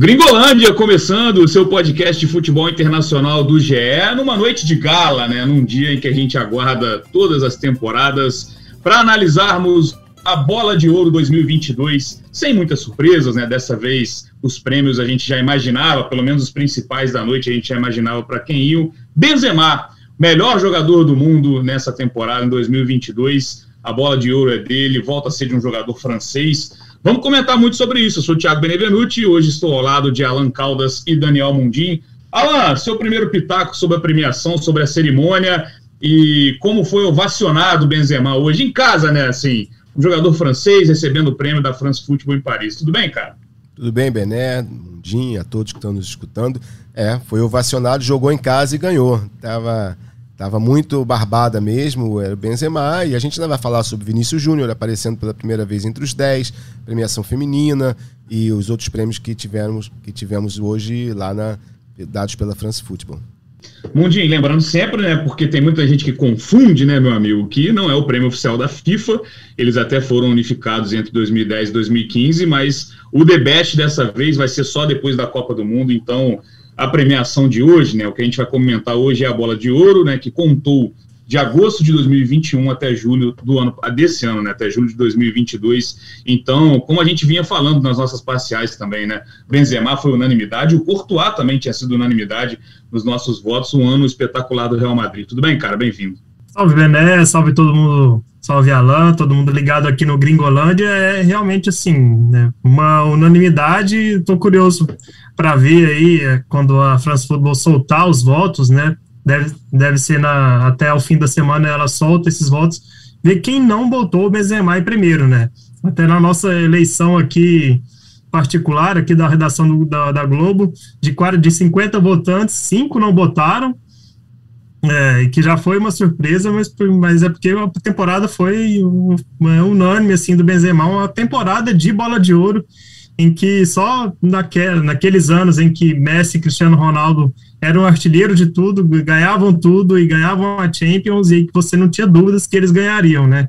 Gringolândia começando o seu podcast de futebol internacional do GE, numa noite de gala, né? Num dia em que a gente aguarda todas as temporadas para analisarmos a Bola de Ouro 2022, sem muitas surpresas, né? Dessa vez os prêmios a gente já imaginava, pelo menos os principais da noite a gente já imaginava para quem iam. Benzema, melhor jogador do mundo nessa temporada em 2022. A Bola de Ouro é dele, volta a ser de um jogador francês. Vamos comentar muito sobre isso. Eu sou o Thiago Benevenuti hoje estou ao lado de Alan Caldas e Daniel Mundim. Alan, seu primeiro pitaco sobre a premiação, sobre a cerimônia e como foi ovacionado o Benzema hoje em casa, né? Assim, um jogador francês recebendo o prêmio da France Football em Paris. Tudo bem, cara? Tudo bem, Bené, Mundim, a todos que estão nos escutando. É, foi ovacionado, jogou em casa e ganhou. Tava Tava muito barbada mesmo, era o Benzema, e a gente ainda vai falar sobre Vinícius Júnior aparecendo pela primeira vez entre os 10, premiação feminina e os outros prêmios que tivemos, que tivemos hoje lá na, dados pela France Football. Mundinho, lembrando sempre, né, porque tem muita gente que confunde, né, meu amigo, que não é o prêmio oficial da FIFA, eles até foram unificados entre 2010 e 2015, mas o debate dessa vez vai ser só depois da Copa do Mundo, então a premiação de hoje, né? O que a gente vai comentar hoje é a bola de ouro, né? Que contou de agosto de 2021 até julho do ano desse ano, né, até julho de 2022. Então, como a gente vinha falando nas nossas parciais também, né, Benzema foi unanimidade, o Courtois também tinha sido unanimidade nos nossos votos, um ano espetacular do Real Madrid. Tudo bem, cara? Bem-vindo. Salve Bené, salve todo mundo, salve Alan, todo mundo ligado aqui no Gringolândia. É realmente assim, né, uma unanimidade. Estou curioso para ver aí é, quando a France Football soltar os votos, né? Deve, deve ser na, até o fim da semana ela solta esses votos, ver quem não botou o Benzema em primeiro, né? Até na nossa eleição aqui particular, aqui da redação do, da, da Globo, de, de 50 votantes, cinco não botaram, é, que já foi uma surpresa, mas, mas é porque a temporada foi é, unânime, assim, do Benzema, uma temporada de bola de ouro, em que só naquele, naqueles anos em que Messi e Cristiano Ronaldo eram artilheiros de tudo, ganhavam tudo e ganhavam a Champions e que você não tinha dúvidas que eles ganhariam, né?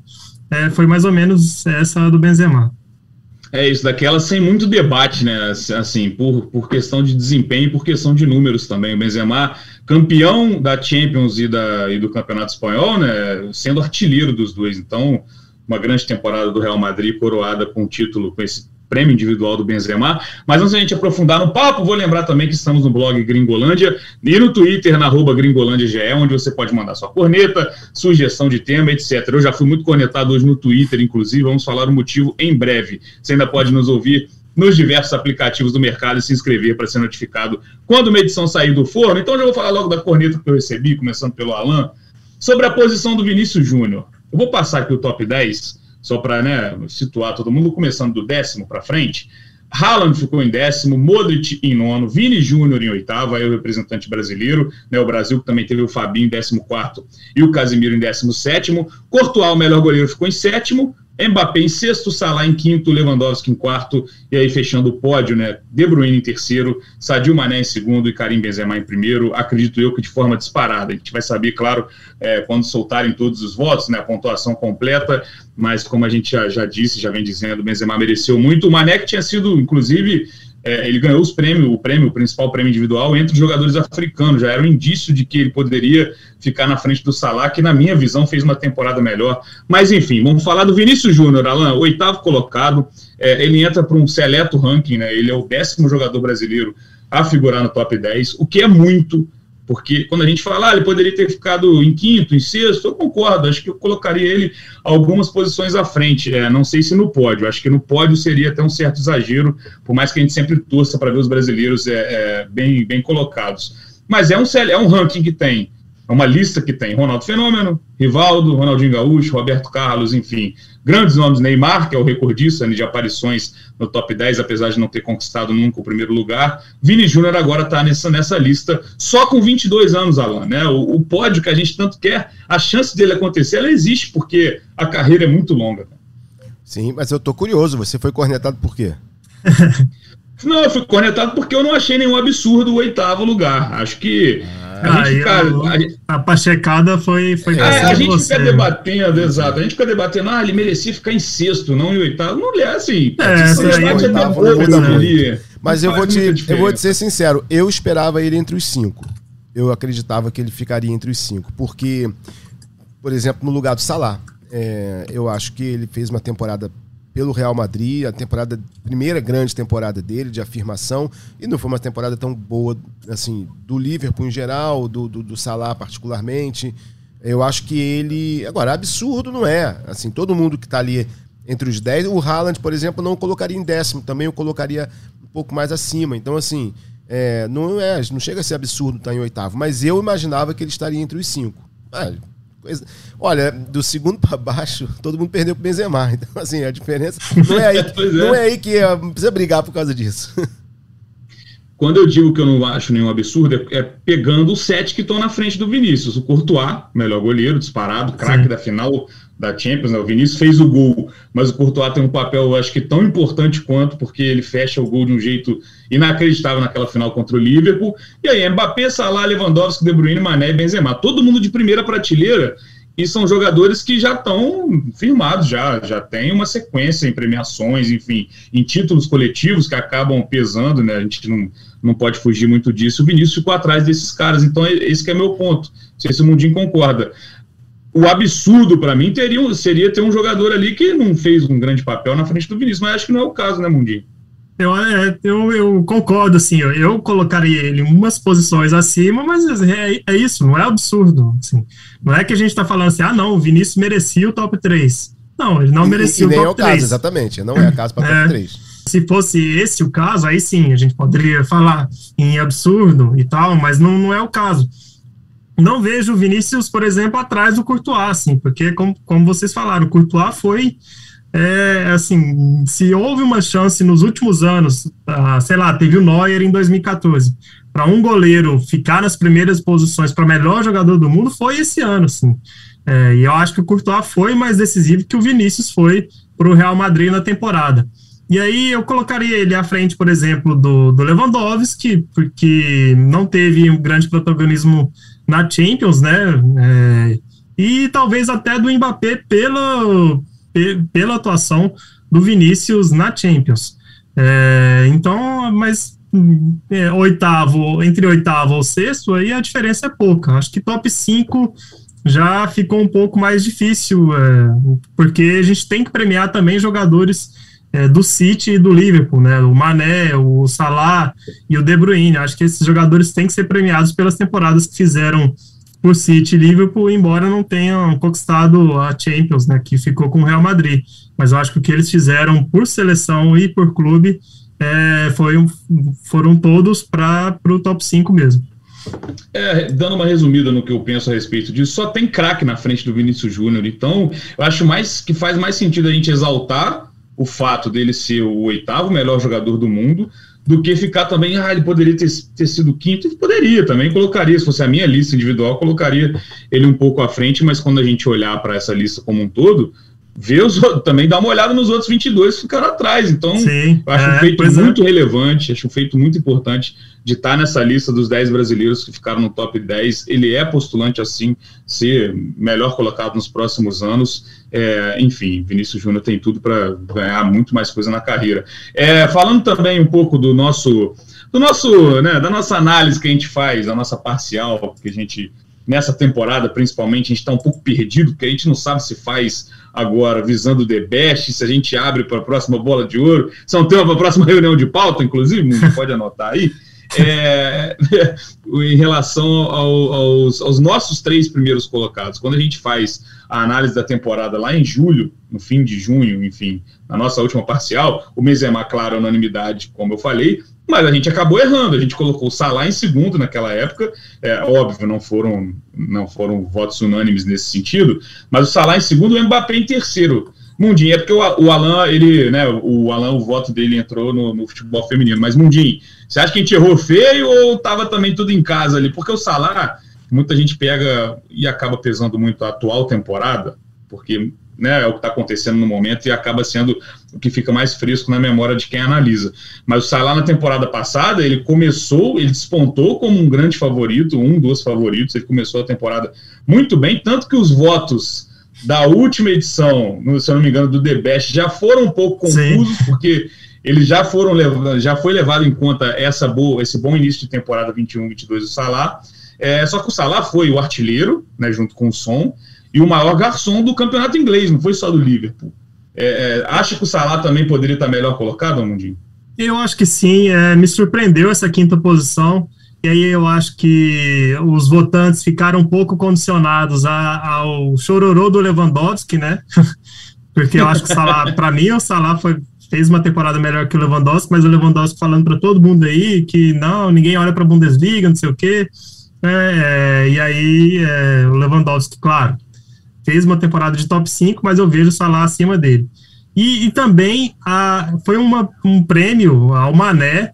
É, foi mais ou menos essa do Benzema. É isso, daquela sem muito debate, né? Assim, por, por questão de desempenho e por questão de números também. O Benzema, campeão da Champions e, da, e do Campeonato Espanhol, né? Sendo artilheiro dos dois. Então, uma grande temporada do Real Madrid, coroada com o título, com esse prêmio individual do Benzema. Mas antes da gente aprofundar no papo, vou lembrar também que estamos no blog Gringolândia e no Twitter, na arroba GringolândiaGE, onde você pode mandar sua corneta, sugestão de tema, etc. Eu já fui muito cornetado hoje no Twitter, inclusive, vamos falar o motivo em breve. Você ainda pode nos ouvir nos diversos aplicativos do mercado e se inscrever para ser notificado quando uma edição sair do forno. Então já vou falar logo da corneta que eu recebi, começando pelo Alan, sobre a posição do Vinícius Júnior. Eu vou passar aqui o top 10 só para né, situar todo mundo, começando do décimo para frente. Haaland ficou em décimo, Modric em nono, Vini Júnior em oitavo, aí o representante brasileiro, né, o Brasil que também teve o Fabinho em décimo quarto e o Casimiro em décimo sétimo, Courtois, o melhor goleiro, ficou em sétimo, Mbappé em sexto, Salah em quinto, Lewandowski em quarto, e aí fechando o pódio, né? De Bruyne em terceiro, Sadio Mané em segundo e Karim Benzema em primeiro. Acredito eu que de forma disparada. A gente vai saber, claro, é, quando soltarem todos os votos, né? A pontuação completa, mas como a gente já, já disse, já vem dizendo, Benzema mereceu muito. O Mané que tinha sido, inclusive, é, ele ganhou os prêmios, o prêmio, o principal prêmio individual entre os jogadores africanos. Já era um indício de que ele poderia ficar na frente do Salah, que na minha visão fez uma temporada melhor. Mas enfim, vamos falar do Vinícius Júnior, Alan, oitavo colocado. É, ele entra para um seleto ranking, né? Ele é o décimo jogador brasileiro a figurar no top 10, o que é muito porque quando a gente fala, ah, ele poderia ter ficado em quinto, em sexto, eu concordo, acho que eu colocaria ele algumas posições à frente. É, não sei se no pódio, acho que no pódio seria até um certo exagero, por mais que a gente sempre torça para ver os brasileiros é, é, bem, bem colocados. Mas é um, é um ranking que tem é uma lista que tem Ronaldo Fenômeno, Rivaldo, Ronaldinho Gaúcho, Roberto Carlos, enfim, grandes nomes. Neymar, que é o recordista né, de aparições no top 10, apesar de não ter conquistado nunca o primeiro lugar. Vini Júnior agora está nessa, nessa lista, só com 22 anos, Alan. Né? O, o, pódio que a gente tanto quer, a chance dele acontecer, ela existe, porque a carreira é muito longa. Sim, mas eu tô curioso, você foi cornetado por quê? Não, eu fui cornetado porque eu não achei nenhum absurdo o oitavo lugar. Acho que. Ah, a, gente fica, a, a, pachecada foi. foi é, a gente você. fica debatendo, exato. A gente fica debatendo, ah, ele merecia ficar em sexto, não em oitavo. Não é assim. É, essa aí é oitavo, né? Mas eu vou, te, eu vou te ser sincero, eu esperava ele entre os cinco. Eu acreditava que ele ficaria entre os cinco. Porque, por exemplo, no lugar do Salah, é, eu acho que ele fez uma temporada pelo Real Madrid, a temporada primeira grande temporada dele de afirmação e não foi uma temporada tão boa assim do Liverpool em geral, do, do, do Salah particularmente. Eu acho que ele agora absurdo não é, assim todo mundo que está ali entre os 10, o Haaland, por exemplo, não colocaria em décimo, também eu colocaria um pouco mais acima. Então assim, é, não é, não chega a ser absurdo estar em oitavo, mas eu imaginava que ele estaria entre os cinco. Coisa... Olha, do segundo para baixo, todo mundo perdeu pro Benzema. Então, assim, a diferença não é aí, é. não é aí que é, precisa brigar por causa disso. Quando eu digo que eu não acho nenhum absurdo, é, é pegando os sete que estão na frente do Vinícius. O Courtois, melhor goleiro, disparado, craque da final da Champions, né? O Vinícius fez o gol, mas o Courtois tem um papel, acho que tão importante quanto, porque ele fecha o gol de um jeito inacreditável naquela final contra o Liverpool. E aí, Mbappé, Salah, Lewandowski, De Bruyne, Mané e Benzema. Todo mundo de primeira prateleira e são jogadores que já estão firmados, já, já tem uma sequência em premiações, enfim, em títulos coletivos que acabam pesando, né? A gente não, não pode fugir muito disso. O Vinícius ficou atrás desses caras, então esse é meu ponto. Não sei se o Mundinho concorda o absurdo para mim teria, seria ter um jogador ali que não fez um grande papel na frente do Vinícius, mas acho que não é o caso, né, Mundinho? Eu, é, eu, eu, concordo, assim, eu, eu, colocaria ele em umas posições acima, mas é, é isso, não é absurdo. Assim. Não é que a gente está falando assim, ah, não, o Vinícius merecia o top 3. Não, ele não e, merecia e, o top é o 3. Caso, exatamente, não é a caso para top 3. É. Se fosse esse o caso, aí sim, a gente poderia falar em absurdo e tal, mas não, não é o caso não vejo o Vinícius, por exemplo, atrás do Courtois, assim, porque, como, como vocês falaram, o Courtois foi, é, assim, se houve uma chance nos últimos anos, ah, sei lá, teve o Neuer em 2014, para um goleiro ficar nas primeiras posições para melhor jogador do mundo, foi esse ano, assim. É, e eu acho que o Courtois foi mais decisivo que o Vinícius foi para o Real Madrid na temporada. E aí eu colocaria ele à frente, por exemplo, do, do Lewandowski, porque não teve um grande protagonismo na Champions, né? É, e talvez até do Mbappé pela, pela atuação do Vinícius na Champions. É, então, mas é, oitavo, entre oitavo ou sexto, aí a diferença é pouca. Acho que top 5 já ficou um pouco mais difícil, é, porque a gente tem que premiar também jogadores é, do City e do Liverpool, né? O Mané, o Salah e o De Bruyne. Acho que esses jogadores têm que ser premiados pelas temporadas que fizeram por City e Liverpool, embora não tenham conquistado a Champions, né? Que ficou com o Real Madrid. Mas eu acho que o que eles fizeram por seleção e por clube é, foi, foram todos para o top 5 mesmo. É, dando uma resumida no que eu penso a respeito disso, só tem craque na frente do Vinícius Júnior, então eu acho mais que faz mais sentido a gente exaltar o fato dele ser o oitavo melhor jogador do mundo, do que ficar também, ah, ele poderia ter, ter sido quinto, ele poderia também, colocaria, se fosse a minha lista individual, colocaria ele um pouco à frente, mas quando a gente olhar para essa lista como um todo, ver os, também dá uma olhada nos outros 22 que ficaram atrás. Então, Sim, eu acho é, um feito é. muito é. relevante, acho um feito muito importante de estar nessa lista dos 10 brasileiros que ficaram no top 10. Ele é postulante, assim, ser melhor colocado nos próximos anos. É, enfim, Vinícius Júnior tem tudo para ganhar muito mais coisa na carreira. É, falando também um pouco do nosso. Do nosso, né, da nossa análise que a gente faz, a nossa parcial, que a gente nessa temporada, principalmente, a gente está um pouco perdido, porque a gente não sabe se faz agora visando o The Best, se a gente abre para a próxima bola de ouro. Isso é um tema para a próxima reunião de pauta, inclusive, pode anotar aí. É, em relação ao, aos, aos, nossos três primeiros colocados. Quando a gente faz a análise da temporada lá em julho, no fim de junho, enfim, na nossa última parcial, o Benzema, claro, unanimidade, como eu falei, mas a gente acabou errando. A gente colocou o Salah em segundo naquela época. É óbvio, não foram, não foram votos unânimes nesse sentido, mas o Salah em segundo o Mbappé em terceiro. Mundinho, é porque o, o Alan, ele, né, o Alan, o voto dele entrou no, no, futebol feminino. Mas, Mundinho, você acha que a gente errou feio ou tava também tudo em casa ali? Porque o Salah, muita gente pega e acaba pesando muito a atual temporada, porque né, é o que está acontecendo no momento e acaba sendo o que fica mais fresco na memória de quem analisa. Mas o Salah na temporada passada, ele começou, ele despontou como um grande favorito, um dos favoritos, ele começou a temporada muito bem, tanto que os votos da última edição, se eu não me engano, do The Best, já foram um pouco confusos, Sim. porque eles já foram já foi levado em conta essa boa, esse bom início de temporada 21-22 do Salah. É, só que o Salah foi o artilheiro, né, junto com o Son, e o maior garçom do campeonato inglês, não foi só do Liverpool. É, é, acha que o Salah também poderia estar melhor colocado, Mundinho? Eu acho que sim, é, me surpreendeu essa quinta posição, e aí eu acho que os votantes ficaram um pouco condicionados a, ao chororô do Lewandowski, né? Porque eu acho que o Salah, para mim, o Salah foi, fez uma temporada melhor que o Lewandowski, mas o Lewandowski falando para todo mundo aí que não, ninguém olha para a Bundesliga, não sei o quê. É, é, e aí é, o Lewandowski, claro, fez uma temporada de top 5, mas eu vejo o Salah acima dele. E, e também a, foi uma, um prêmio ao Mané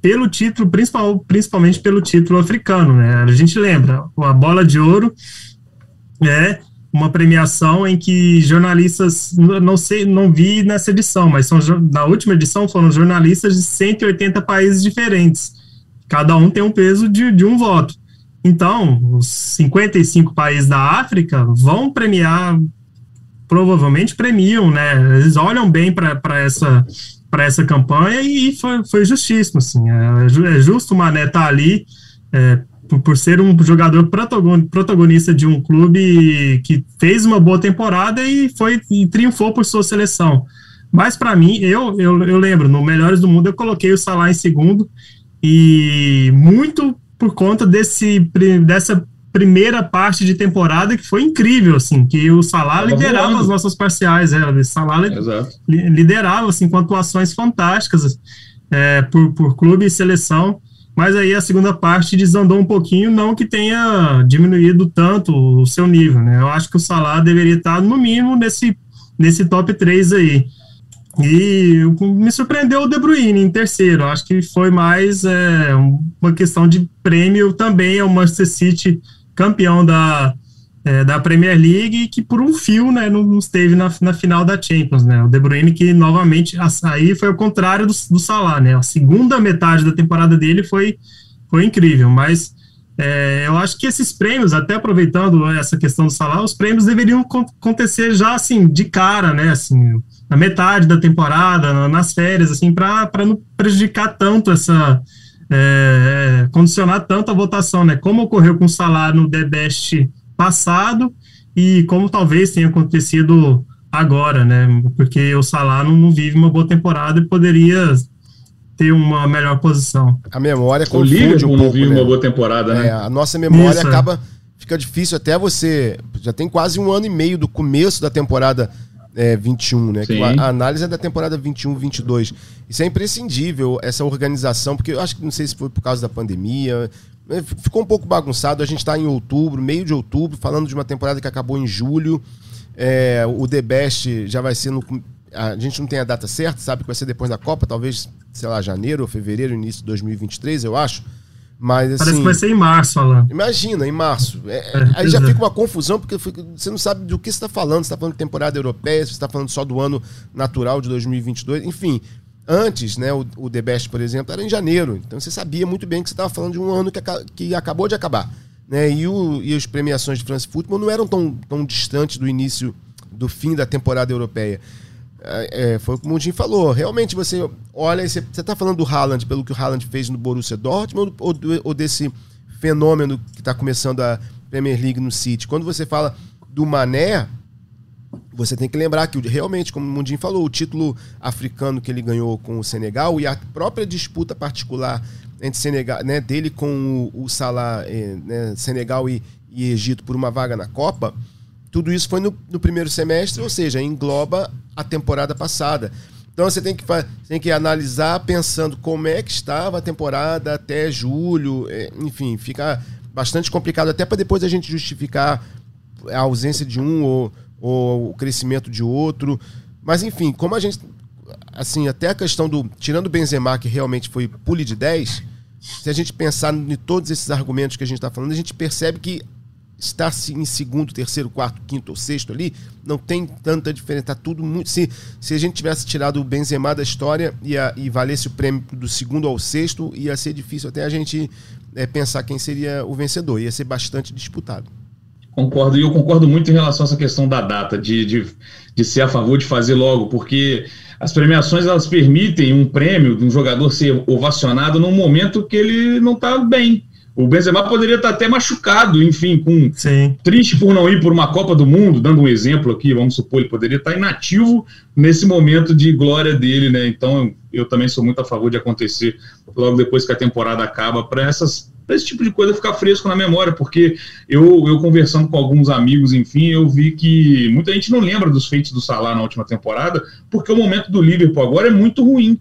pelo título, principal, principalmente pelo título africano. Né? A gente lembra, a bola de ouro é uma premiação em que jornalistas, não sei, não vi nessa edição, mas são, na última edição foram jornalistas de 180 países diferentes. Cada um tem um peso de, de um voto. Então, os 55 países da África vão premiar, provavelmente premiam, né? Eles olham bem para essa para essa campanha e foi, foi justíssimo, assim. É, é justo o Mané estar tá ali é, por, por, ser um jogador protagonista de um clube que fez uma boa temporada e foi e triunfou por sua seleção. Mas para mim, eu, eu, eu lembro, no Melhores do Mundo eu coloquei o Salah em segundo e muito por conta desse, dessa primeira parte de temporada que foi incrível, assim, que o Salah Tava liderava as nossas parciais, é, o Salah li, liderava, assim, com atuações fantásticas é, por, por clube e seleção, mas aí a segunda parte desandou um pouquinho, não que tenha diminuído tanto o seu nível, né, eu acho que o Salah deveria estar, no mínimo, nesse, nesse top 3 aí, e me surpreendeu o De Bruyne em terceiro. Acho que foi mais é, uma questão de prêmio também ao Manchester City, campeão da, é, da Premier League, que por um fio né, não esteve na, na final da Champions. Né? O De Bruyne, que novamente aí foi o contrário do, do Salah. Né? A segunda metade da temporada dele foi, foi incrível, mas é, eu acho que esses prêmios, até aproveitando essa questão do Salah, os prêmios deveriam acontecer já assim, de cara, né? Assim, na metade da temporada, nas férias, assim, para não prejudicar tanto essa. É, condicionar tanto a votação, né? Como ocorreu com o salário no The Best passado e como talvez tenha acontecido agora, né? Porque o Salah não, não, vive uma boa temporada e poderia ter uma melhor posição. A memória confunde o um pouco, não vive né? uma boa temporada, né? É, a nossa memória Isso, acaba fica difícil até você já tem quase um ano e meio do começo da temporada é, 21, né? A, a análise é da temporada 21, 22. Isso é imprescindível, essa organização, porque eu acho que não sei se foi por causa da pandemia. Né, ficou um pouco bagunçado. A gente está em outubro, meio de outubro, falando de uma temporada que acabou em julho. É, o The Best já vai ser no. A gente não tem a data certa, sabe que vai ser depois da Copa, talvez, sei lá, janeiro ou fevereiro, início de 2023, eu acho. Mas, assim, Parece que vai ser em março, Alan. Imagina, em março. É, é, aí já fica uma confusão, porque você não sabe do que você está falando. Você está falando de temporada europeia, você está falando só do ano natural de 2022. Enfim, antes, né, o, o The Best, por exemplo, era em janeiro. Então você sabia muito bem que você estava falando de um ano que, que acabou de acabar. Né? E, o, e as premiações de France Football não eram tão, tão distantes do início, do fim da temporada europeia. É, é, foi o que o Mundinho falou. Realmente você olha, você está falando do Haaland pelo que o Haaland fez no Borussia Dortmund ou, ou desse fenômeno que está começando a Premier League no City? Quando você fala do Mané, você tem que lembrar que realmente, como o Mundinho falou, o título africano que ele ganhou com o Senegal e a própria disputa particular entre Senegal, né, dele com o, o Salah, eh, né, Senegal e, e Egito por uma vaga na Copa tudo isso foi no, no primeiro semestre, ou seja, engloba a temporada passada. Então você tem que, tem que analisar pensando como é que estava a temporada até julho, é, enfim, fica bastante complicado até para depois a gente justificar a ausência de um ou, ou, o crescimento de outro. Mas enfim, como a gente assim, até a questão do tirando o Benzema que realmente foi pule de 10, se a gente pensar em todos esses argumentos que a gente está falando, a gente percebe que estar em segundo, terceiro, quarto, quinto ou sexto ali, não tem tanta diferença. Tá tudo muito. Se, se a gente tivesse tirado o Benzema da história e, a, e valesse o prêmio do segundo ao sexto, ia ser difícil até a gente é, pensar quem seria o vencedor. Ia ser bastante disputado. Concordo, e eu concordo muito em relação a essa questão da data, de, de, de ser a favor de fazer logo, porque as premiações elas permitem um prêmio de um jogador ser ovacionado num momento que ele não está bem o Benzema poderia estar até machucado, enfim, com Sim. triste por não ir por uma Copa do Mundo, dando um exemplo aqui, vamos supor, ele poderia estar inativo nesse momento de glória dele, né? Então, eu também sou muito a favor de acontecer logo depois que a temporada acaba, para essas esse tipo de coisa ficar fresco na memória, porque eu, eu conversando com alguns amigos, enfim, eu vi que muita gente não lembra dos feitos do Salah na última temporada, porque o momento do Liverpool agora é muito ruim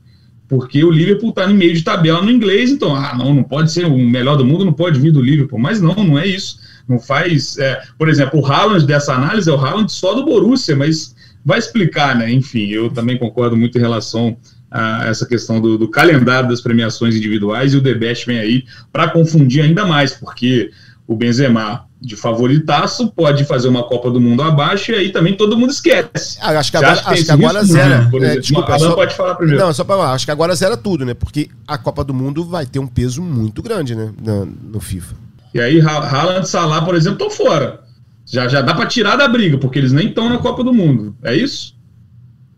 porque o Liverpool está no meio de tabela no inglês, então, ah, não, não pode ser o melhor do mundo, não pode vir do Liverpool. Mas não, não é isso. Não faz. É, por exemplo, o Haaland dessa análise é o Haaland só do Borussia, mas vai explicar, né? Enfim, eu também concordo muito em relação a essa questão do, do calendário das premiações individuais e o The Best vem aí para confundir ainda mais, porque o Benzema de favoritaço, pode fazer uma Copa do Mundo abaixo e aí também todo mundo esquece. Ah, acho que agora, acho que, agora zera. É, desculpa, só, pode falar primeiro. Não, só para acho que agora zera tudo, né? Porque a Copa do Mundo vai ter um peso muito grande, né, no, no FIFA. E aí Haaland e Salah, por exemplo, estão fora. Já, já dá para tirar da briga, porque eles nem estão na Copa do Mundo. É isso?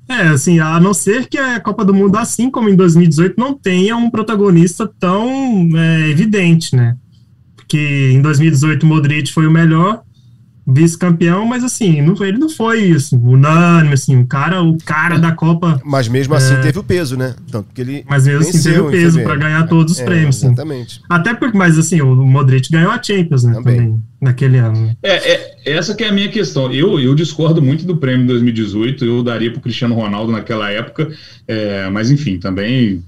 É, assim, a não ser que a Copa do Mundo, assim como em 2018, não tenha um protagonista tão é, evidente, né? Que em 2018 o Modric foi o melhor vice-campeão, mas assim, não, ele não foi isso, unânime, assim, o cara, o cara da Copa. Mas mesmo assim é... teve o peso, né? Tanto que ele mas mesmo assim teve o peso para ganhar todos os é, prêmios. Exatamente. Até porque, mas assim, o Modric ganhou a Champions, né? Também, também naquele ano. É, é, essa que é a minha questão. Eu, eu discordo muito do prêmio 2018, eu daria para o Cristiano Ronaldo naquela época, é, mas enfim, também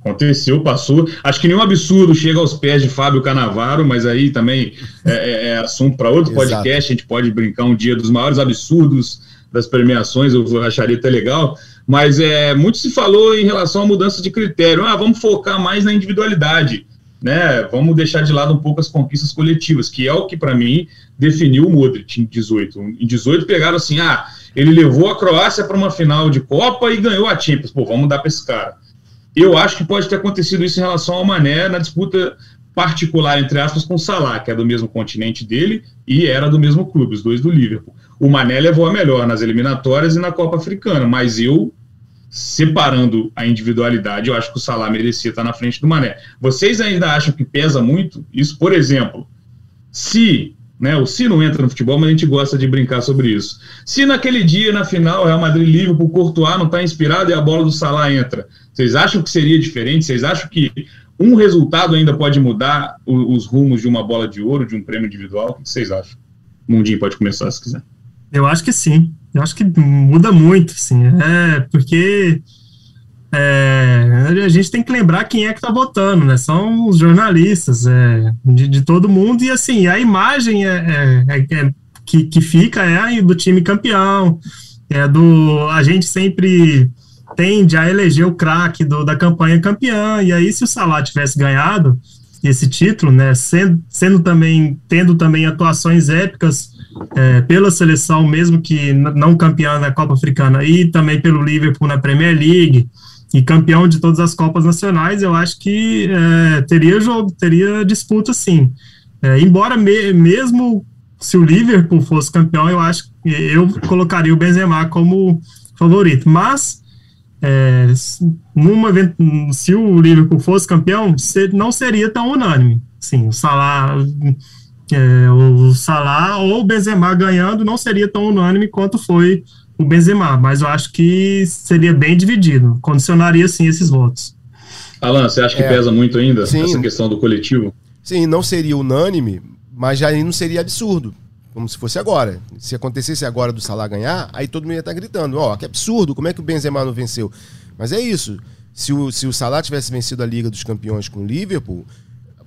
Aconteceu, passou. Acho que nenhum absurdo chega aos pés de Fábio Canavaro, mas aí também é, é, é assunto para outro podcast. A gente pode brincar um dia dos maiores absurdos das premiações, eu acharia até legal. Mas é, muito se falou em relação à mudança de critério. Ah, vamos focar mais na individualidade. Né? Vamos deixar de lado um pouco as conquistas coletivas, que é o que, para mim, definiu o Modric em 18. Em 18 pegaram assim: ah, ele levou a Croácia para uma final de Copa e ganhou a Champions. Pô, vamos dar para esse cara. Eu acho que pode ter acontecido isso em relação ao Mané na disputa particular, entre aspas, com o Salah, que é do mesmo continente dele e era do mesmo clube, os dois do Liverpool. O Mané levou a melhor nas eliminatórias e na Copa Africana, mas eu, separando a individualidade, eu acho que o Salah merecia estar na frente do Mané. Vocês ainda acham que pesa muito? Isso, por exemplo, se né? O se não entra no futebol, mas a gente gosta de brincar sobre isso. Se naquele dia, na final, Real Madrid Liverpool, o Courtois não está inspirado e a bola do Salah entra, vocês acham que seria diferente? Vocês acham que um resultado ainda pode mudar os, rumos de uma bola de ouro, de um prêmio individual? O que vocês acham? Mundinho pode começar se quiser. Eu acho que sim. Eu acho que muda muito, sim. É, porque é, a gente tem que lembrar quem é que está votando, né? São os jornalistas é, de, de, todo mundo, e assim, a imagem é, é, é, é que, que fica é do time campeão, é do. A gente sempre tende a eleger o craque da campanha campeã, e aí, se o Salah tivesse ganhado esse título, né? Sendo, sendo também, tendo também atuações épicas é, pela seleção, mesmo que não campeã na Copa Africana, e também pelo Liverpool na Premier League e campeão de todas as Copas Nacionais, eu acho que é, teria jogo, teria disputa sim. É, embora me, mesmo se o Liverpool fosse campeão, eu acho que eu colocaria o Benzema como favorito. Mas é, numa, se o Liverpool fosse campeão, não seria tão unânime. Sim, o Salah, é, o Salah ou o Benzema ganhando não seria tão unânime quanto foi o Benzema, mas eu acho que seria bem dividido, condicionaria sim esses votos. Alan, você acha que é, pesa muito ainda sim, essa questão do coletivo? Sim, não seria unânime, mas já não seria absurdo, como se fosse agora. Se acontecesse agora do Salah ganhar, aí todo mundo ia estar gritando, ó, oh, que absurdo, como é que o Benzema não venceu? Mas é isso, se o, se o Salah tivesse vencido a Liga dos Campeões com o Liverpool,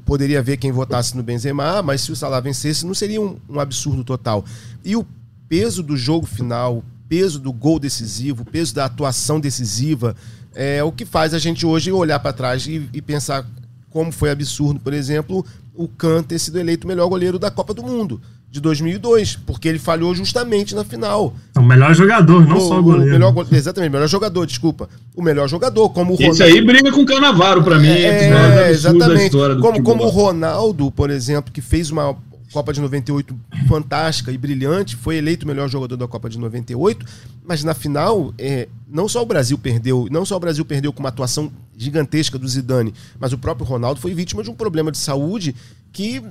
poderia ver quem votasse no Benzema, mas se o Salah vencesse, não seria um, um absurdo total. E o peso do jogo final, peso do gol decisivo, o peso da atuação decisiva, é o que faz a gente hoje olhar para trás e, e, pensar como foi absurdo, por exemplo, o Kant ter sido eleito o melhor goleiro da Copa do Mundo. de 2002, porque ele falhou justamente na final. É o melhor jogador, não o, só o goleiro. O melhor, exatamente, o melhor jogador, desculpa. O melhor jogador, como o Ronaldo. Esse aí briga com o Canavaro para mim. É, é exatamente. Como, como o Ronaldo, por exemplo, que fez uma Copa de 98 fantástica e brilhante, foi eleito o melhor jogador da Copa de 98, mas na final, é, não só o Brasil perdeu, não só o Brasil perdeu com uma atuação gigantesca do Zidane, mas o próprio Ronaldo foi vítima de um problema de saúde que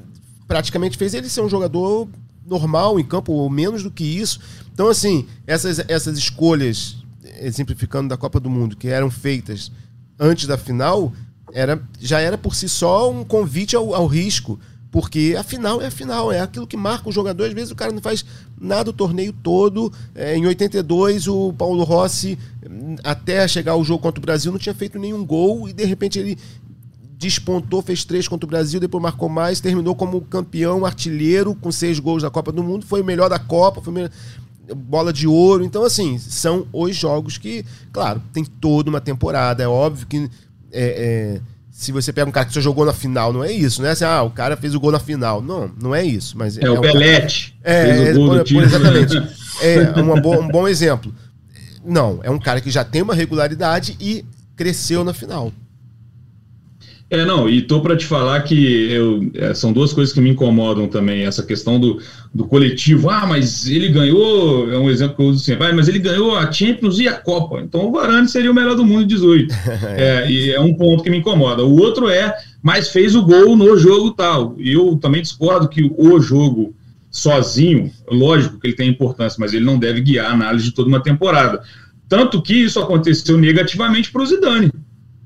praticamente fez ele ser um jogador normal em campo, ou menos do que isso. Então, assim, essas, essas escolhas, exemplificando da Copa do Mundo, que eram feitas antes da final, era, já era por si só um convite ao, ao risco. Porque a final é a final, é aquilo que marca o jogador. Às vezes o cara não faz nada o torneio todo. É, em 82, o Paulo Rossi, até chegar ao jogo contra o Brasil, não tinha feito nenhum gol e de repente ele despontou, fez três contra o Brasil, depois marcou mais, terminou como campeão artilheiro com seis gols da Copa do Mundo, foi o melhor da Copa, foi melhor, bola de ouro. Então, assim, são os jogos que, claro, tem toda uma temporada. É óbvio que é, é, se você pega um cara que só jogou na final, não é isso, né? Assim, ah, o cara fez o gol na final. Não, não é isso. Mas é, é o Belete. É, gol por, por, exatamente. é uma bo um bom exemplo. Não, é um cara que já tem uma regularidade e cresceu na final. É, não, e tô para te falar que eu, é, são duas coisas que me incomodam também. Essa questão do, do coletivo. Ah, mas ele ganhou, é um exemplo que eu uso sempre, ah, mas ele ganhou a Champions e a Copa. Então o Varane seria o melhor do mundo em 18. é, e é um ponto que me incomoda. O outro é, mas fez o gol no jogo tal. E eu também discordo que o jogo sozinho, lógico que ele tem importância, mas ele não deve guiar a análise de toda uma temporada. Tanto que isso aconteceu negativamente para o Zidane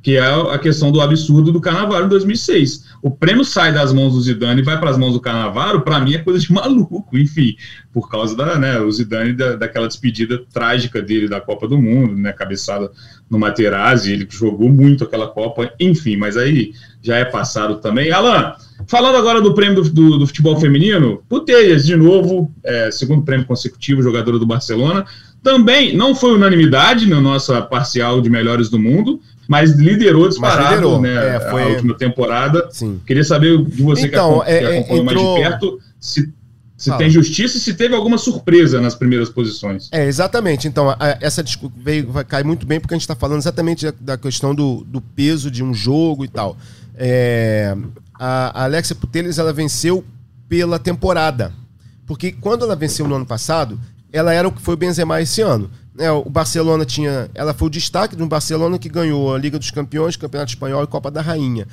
que é a questão do absurdo do Canavaro em 2006. O prêmio sai das mãos do Zidane e vai para as mãos do Canavaro, para mim é coisa de maluco, enfim, por causa da, né, o Zidane da, daquela despedida trágica dele da Copa do Mundo, né, cabeçada no Materazzi, ele jogou muito aquela Copa, enfim, mas aí já é passado também. Alan, falando agora do prêmio do, do, do futebol feminino, Puteias, de novo, é, segundo prêmio consecutivo, jogadora do Barcelona, também não foi unanimidade na nossa parcial de melhores do mundo, mas liderou disparado, mas liderou. né? É, foi... A última temporada. Sim. Queria saber de você então, que, é, acompanhou entrou... mais de perto se, se tem justiça e se teve alguma surpresa nas primeiras posições. É, exatamente. Então, a, essa discussão veio, vai cair muito bem porque a gente está falando exatamente da, da, questão do, do peso de um jogo e tal. É, a, a Alexia Puteles ela venceu pela temporada. Porque quando ela venceu no ano passado, ela era o que foi o Benzema esse ano. É, o Barcelona tinha. Ela foi o destaque de um Barcelona que ganhou a Liga dos Campeões, Campeonato Espanhol e Copa da Rainha.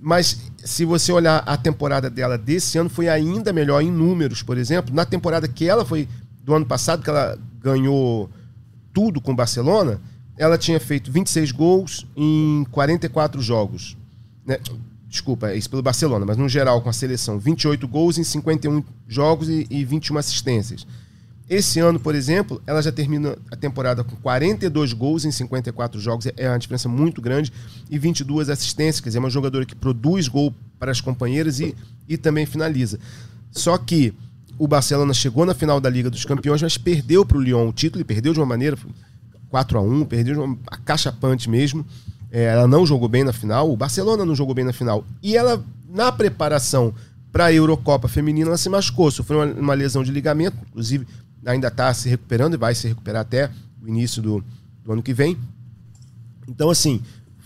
Mas se você olhar a temporada dela desse ano, foi ainda melhor em números, por exemplo. Na temporada que ela foi do ano passado, que ela ganhou tudo com o Barcelona, ela tinha feito 26 gols em 44 jogos. Né? Desculpa, é isso pelo Barcelona, mas no geral com a seleção, 28 gols em 51 jogos e, e 21 assistências. Esse ano, por exemplo, ela já termina a temporada com 42 gols em 54 jogos, é uma diferença muito grande, e 22 assistências, quer dizer, é uma jogadora que produz gol para as companheiras e, e também finaliza. Só que o Barcelona chegou na final da Liga dos Campeões, mas perdeu para o Lyon o título, e perdeu de uma maneira 4 a 1 perdeu de uma acachapante mesmo. É, ela não jogou bem na final, o Barcelona não jogou bem na final. E ela, na preparação para a Eurocopa Feminina, ela se machucou, sofreu uma, uma lesão de ligamento, inclusive ainda está se recuperando e vai se recuperar até o início do, do ano que vem. Então, assim,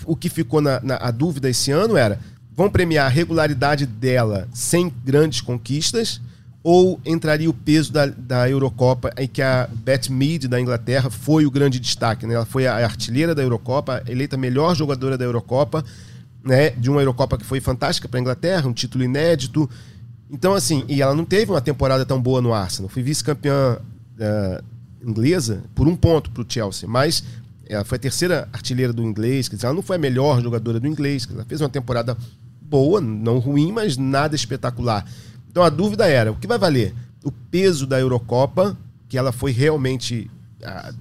o que ficou na, na a dúvida esse ano era: vão premiar a regularidade dela sem grandes conquistas? Ou entraria o peso da, da Eurocopa em que a Beth Mead da Inglaterra foi o grande destaque? Né? Ela foi a artilheira da Eurocopa, eleita melhor jogadora da Eurocopa, né? de uma Eurocopa que foi fantástica para a Inglaterra, um título inédito. Então, assim, e ela não teve uma temporada tão boa no Arsenal. Foi vice-campeã uh, inglesa por um ponto para o Chelsea, mas ela foi a terceira artilheira do inglês, quer dizer, ela não foi a melhor jogadora do inglês, ela fez uma temporada boa, não ruim, mas nada espetacular. Então a dúvida era, o que vai valer? O peso da Eurocopa, que ela foi realmente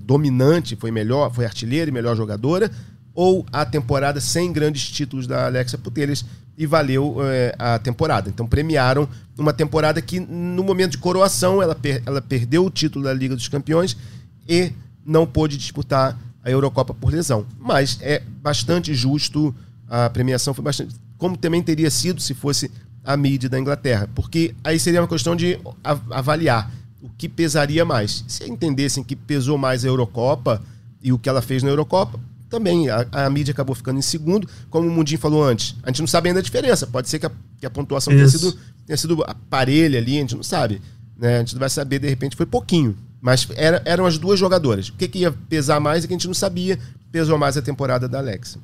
dominante, foi melhor, foi artilheira e melhor jogadora, ou a temporada sem grandes títulos da Alexa Putellas, e valeu é, a temporada. Então premiaram uma temporada que, no momento de coroação, ela, per ela perdeu o título da Liga dos Campeões e não pôde disputar a Eurocopa por lesão. Mas é bastante justo, a premiação foi bastante. Como também teria sido se fosse a mídia da Inglaterra. Porque aí seria uma questão de avaliar o que pesaria mais. Se entendessem que pesou mais a Eurocopa e o que ela fez na Eurocopa, também a, a, mídia acabou ficando em segundo, como o Mundinho falou antes. A gente não sabe ainda a diferença. Pode ser que a, que a pontuação tenha sido, tenha sido parelha ali, a gente não sabe. Né? A gente vai saber, de repente, foi pouquinho. Mas era, eram as duas jogadoras. O que, que ia pesar mais é que a gente não sabia. Pesou mais a temporada da Alexa.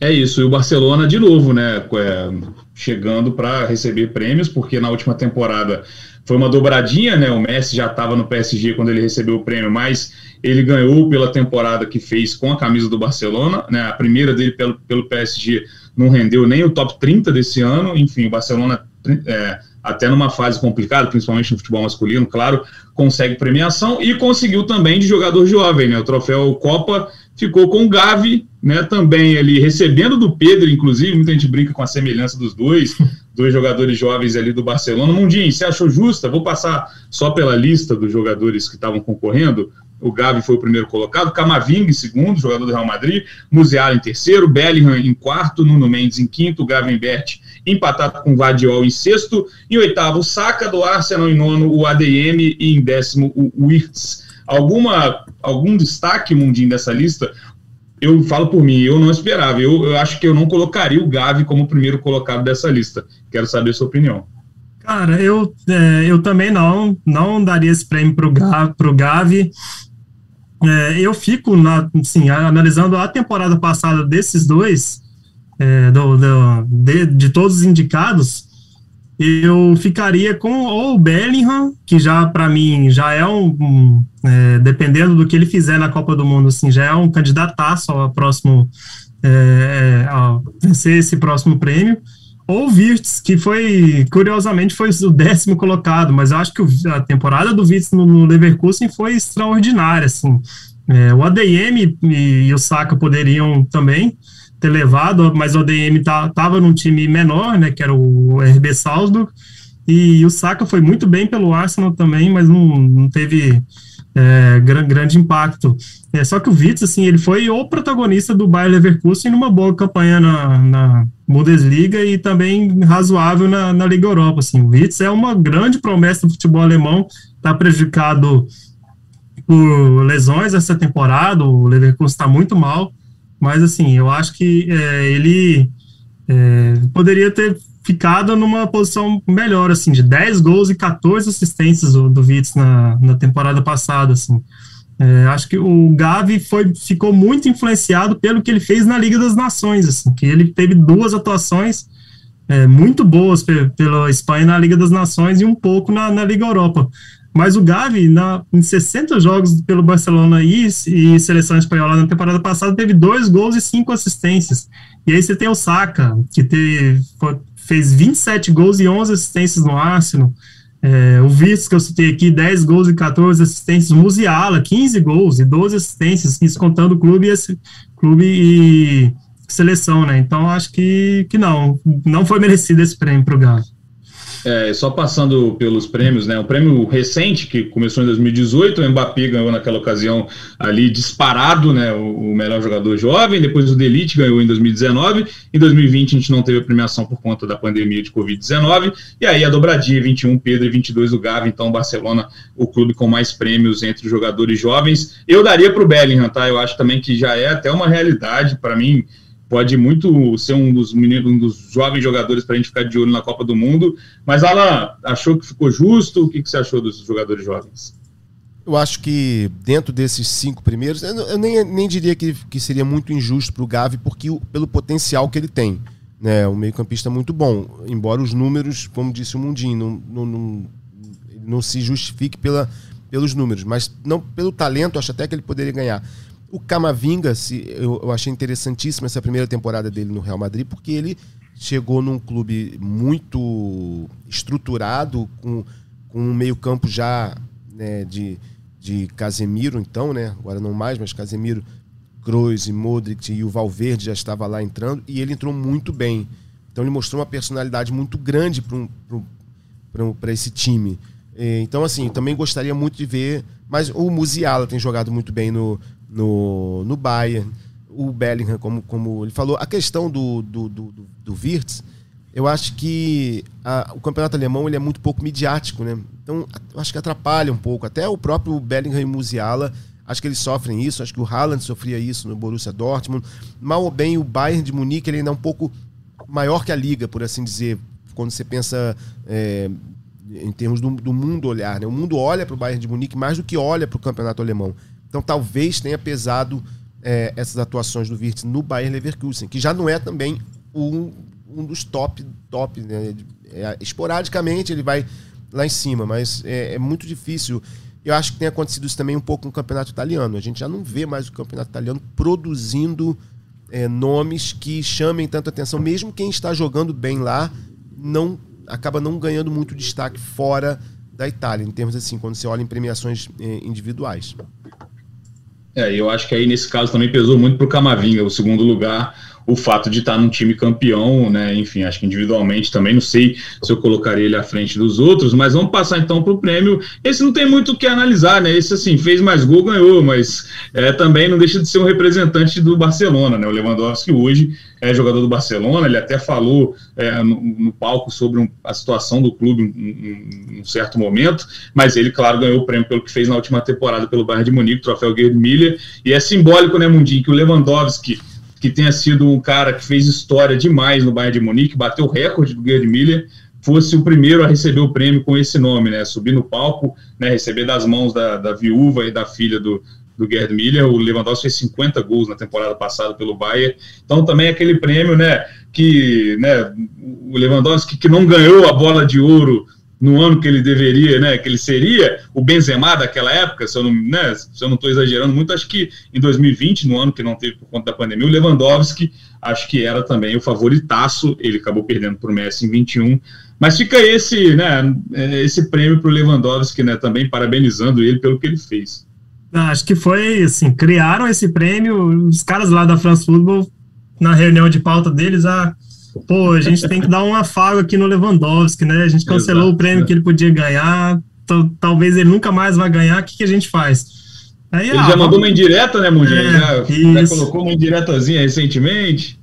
É isso, e o Barcelona de novo, né? É, chegando para receber prêmios, porque na última temporada foi uma dobradinha, né? O Messi já estava no PSG quando ele recebeu o prêmio, mas ele ganhou pela temporada que fez com a camisa do Barcelona, né? A primeira dele pelo, pelo PSG não rendeu nem o top 30 desse ano. Enfim, o Barcelona, é, até numa fase complicada, principalmente no futebol masculino, claro, consegue premiação e conseguiu também de jogador jovem, né? O troféu Copa ficou com o Gavi, né, também ali recebendo do Pedro, inclusive, muita gente brinca com a semelhança dos dois, dois jogadores jovens ali do Barcelona. Mundinho, você achou justa? Vou passar só pela lista dos jogadores que estavam concorrendo. O Gavi foi o primeiro colocado, Camavinga em segundo, jogador do Real Madrid, Musiala em terceiro, Bellingham em quarto, Nuno Mendes em quinto, Gravenbert empatado com Vadiol em sexto, em oitavo, Saka do Arsenal em nono, o ADM e em décimo, o Wirtz. Alguma, algum destaque, Mundinho, dessa lista? Eu falo por mim, eu não esperava. Eu, eu acho que eu não colocaria o Gavi como primeiro colocado dessa lista. Quero saber a sua opinião. Cara, eu, é, eu também não, não daria esse prêmio para o Gavi. Pro Gavi. É, eu fico, na, assim, analisando a temporada passada desses dois, é, do, do, de, de todos os indicados, eu ficaria com o Bellingham, que já para mim já é um, um é, dependendo do que ele fizer na Copa do Mundo, assim, já é um candidataço ao próximo é, é a vencer esse próximo prêmio. Ou o Virtus, que foi, curiosamente, foi o décimo colocado, mas eu acho que a temporada do Virtus no, no Leverkusen foi extraordinária, assim. É, o ADM e, e o Saka poderiam também, ter levado, mas o ADM tá, tava num time menor, né, que era o RB Salzburg, e o Saka foi muito bem pelo Arsenal também, mas não, não teve é, gran, grande impacto. É, só que o Witz, assim, ele foi o protagonista do Bayer Leverkusen numa boa campanha na, na Bundesliga e também razoável na, na Liga Europa. Assim. O Witz é uma grande promessa do futebol alemão, está prejudicado por lesões essa temporada, o Leverkusen está muito mal, mas, assim, eu acho que é, ele é, poderia ter ficado numa posição melhor, assim, de 10 gols e 14 assistências do, do Vitz na, na temporada passada, assim. É, acho que o Gavi foi, ficou muito influenciado pelo que ele fez na Liga das Nações, assim, que ele teve duas atuações é, muito boas pela Espanha na Liga das Nações e um pouco na, na Liga Europa. Mas o Gavi, na, em 60 jogos pelo Barcelona e, e seleção espanhola na temporada passada, teve dois gols e cinco assistências. E aí você tem o Saka, que teve, fez 27 gols e 11 assistências no Arsenal. É, o Vitor, que eu citei aqui, 10 gols e 14 assistências. Musiala, 15 gols e 12 assistências, isso contando clube e, clube e seleção, né? Então acho que, que não, não foi merecido esse prêmio para o Gavi. É, só passando pelos prêmios, né? Um prêmio recente que começou em 2018, o Mbappé ganhou naquela ocasião ali disparado, né? O, o melhor jogador jovem. Depois o Delite ganhou em 2019. Em 2020 a gente não teve a premiação por conta da pandemia de Covid-19. E aí a dobradinha 21 Pedro e 22 o Gavi. Então Barcelona, o clube com mais prêmios entre os jogadores jovens. Eu daria para o Bellingham, tá? Eu acho também que já é até uma realidade para mim pode muito ser um dos meninos, um dos jovens jogadores para a gente ficar de olho na Copa do Mundo. Mas Alan, achou que ficou justo? O que, que você achou dos jogadores jovens? Eu acho que dentro desses cinco primeiros, eu nem, nem diria que, que seria muito injusto para o Gavi, porque pelo potencial que ele tem. Né, um meio-campista muito bom, embora os números, como disse o Mundinho, não, não, não, não se justifique pela, pelos números, mas não pelo talento, acho até que ele poderia ganhar. O Camavinga, se, eu, eu achei interessantíssima essa primeira temporada dele no Real Madrid, porque ele chegou num clube muito estruturado, com, com um meio-campo já né, de, de Casemiro, então, né? Agora não mais, mas Casemiro, Kroos e Modric e o Valverde já estava lá entrando, e ele entrou muito bem. Então ele mostrou uma personalidade muito grande para esse time. Então, assim, também gostaria muito de ver. Mas o Musiala tem jogado muito bem no, no, no Bayern, o Bellingham, como, como ele falou. A questão do, do, do, do Wirtz, eu acho que a, o campeonato alemão ele é muito pouco midiático, né? Então, eu acho que atrapalha um pouco. Até o próprio Bellingham e Musiala, acho que eles sofrem isso. Acho que o Haaland sofria isso no Borussia Dortmund. Mal ou bem, o Bayern de Munique ele ainda é um pouco maior que a liga, por assim dizer. Quando você pensa é, em termos do, do, mundo olhar, né? O mundo olha para o Bayern de Munique mais do que olha para o campeonato alemão. Então, talvez tenha pesado é, essas atuações do Wirtz no Bayern Leverkusen, que já não é também um um dos top, top, né? É, esporadicamente ele vai lá em cima, mas é, é, muito difícil. Eu acho que tem acontecido isso também um pouco no campeonato italiano. A gente já não vê mais o campeonato italiano produzindo é, nomes que chamem tanta atenção. Mesmo quem está jogando bem lá, não acaba não ganhando muito destaque fora da Itália, em termos assim, quando você olha em premiações é, individuais. É, eu acho que aí nesse caso também pesou muito para o Camavinga, o segundo lugar o fato de estar num time campeão, né? Enfim, acho que individualmente também não sei se eu colocaria ele à frente dos outros, mas vamos passar então para o prêmio. Esse não tem muito o que analisar, né? Esse assim fez mais gol, ganhou, mas é, também não deixa de ser um representante do Barcelona, né? O Lewandowski hoje é jogador do Barcelona, ele até falou é, no, no, palco sobre um, a situação do clube em, um certo momento, mas ele, claro, ganhou o prêmio pelo que fez na última temporada pelo Bayern de Munique, troféu Gerd Miller, e é simbólico, né, Mundinho, que o Lewandowski que tenha sido um cara que fez história demais no Bayern de Munique, bateu o recorde do Gerd Miller, fosse o primeiro a receber o prêmio com esse nome, né? Subir no palco, né? receber das mãos da, da viúva e da filha do, do Gerd Miller. O Lewandowski fez 50 gols na temporada passada pelo Bayern. Então também é aquele prêmio, né? Que né, o Lewandowski que não ganhou a bola de ouro no ano que ele deveria, né, que ele seria o Benzema daquela época, se eu não né, estou exagerando muito, acho que em 2020, no ano que não teve por conta da pandemia, o Lewandowski acho que era também o favoritaço, ele acabou perdendo para o Messi em 21, mas fica esse, né, esse prêmio para o Lewandowski, né, também parabenizando ele pelo que ele fez. Acho que foi assim, criaram esse prêmio, os caras lá da France Football, na reunião de pauta deles, ah, pô, a gente tem que dar um afago aqui no Lewandowski, né? A gente cancelou Exato, o prêmio é. que ele podia ganhar, talvez ele nunca mais vá ganhar, o que, que a gente faz? Aí, ele ah, já mandou uma indireta, né, Mundinho? É, já, já, colocou uma indiretazinha recentemente.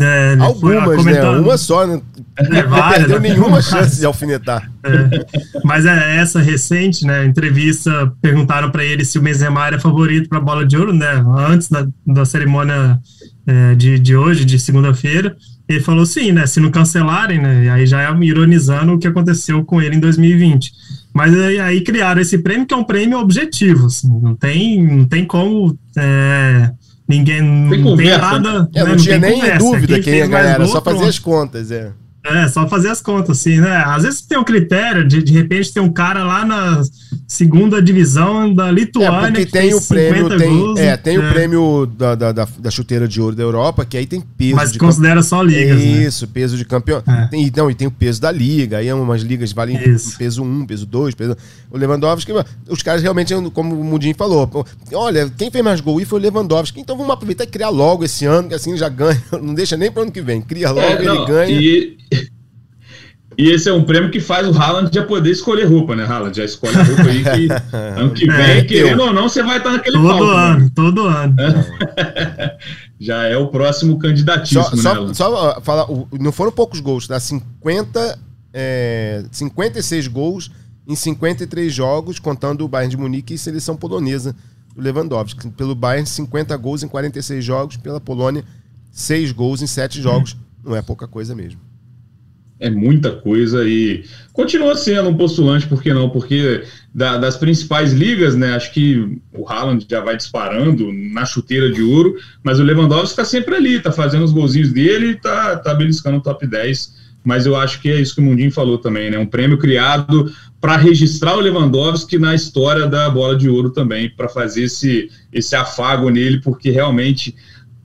É, Algumas, né? Uma só, né? É, não perdeu né? nenhuma chance de alfinetar. É. Mas é essa recente, né? Entrevista, perguntaram para ele se o Benzema era favorito para a bola de ouro, né? Antes da, da cerimônia é, de, de hoje, de segunda-feira. Ele falou sim, né? Se não cancelarem, né? E aí já é ironizando o que aconteceu com ele em 2020. Mas aí, aí criaram esse prêmio que é um prêmio objetivo. Assim, não tem, não tem como é, ninguém tem não tem nada. É, não, né, não tinha nem conversa. dúvida quem, quem ia ganhar, só fazer as contas, é. É, só fazer as contas, assim, né? Às vezes tem um critério de, de repente, tem um cara lá na segunda divisão da Lituânia. É, porque tem o prêmio, tem, gols, é, tem é. o prêmio da, da, da, chuteira de ouro da Europa, que aí tem peso. Mas considera campe... só ligas. Né? Isso, né? peso de campeão. É. Tem, então, e tem o peso da liga, aí é umas ligas valem Isso. peso 1, peso 2, peso. O Lewandowski, os caras realmente, como o Mundinho falou, olha, quem fez mais gol aí foi o Lewandowski. Então vamos aproveitar e criar logo esse ano, que assim já ganha. Não deixa nem para ano que vem. Cria logo, é, ele ganha. E e esse é um prêmio que faz o Haaland já poder escolher roupa, né, Haaland? Já escolhe a roupa aí que ano que vem, é, querendo ou não, você vai estar naquele todo palco. Todo ano, né? todo ano. já é o próximo candidatíssimo, só, né, só, só falar, não foram poucos gols, tá? 50, é, 56 gols em 53 jogos, contando o Bayern de Munique e seleção polonesa do Lewandowski. Pelo Bayern, 50 gols em 46 jogos, pela Polônia, 6 gols em 7 jogos. Não é pouca coisa mesmo é muita coisa e continua sendo um postulante, por que não? Porque da, das principais ligas, né, acho que o Haaland já vai disparando na chuteira de ouro, mas o Lewandowski está sempre ali, está fazendo os golzinhos dele está tá beliscando o top 10. Mas eu acho que é isso que o Mundinho falou também, né? Um prêmio criado para registrar o Lewandowski na história da bola de ouro também, para fazer esse, esse afago nele, porque realmente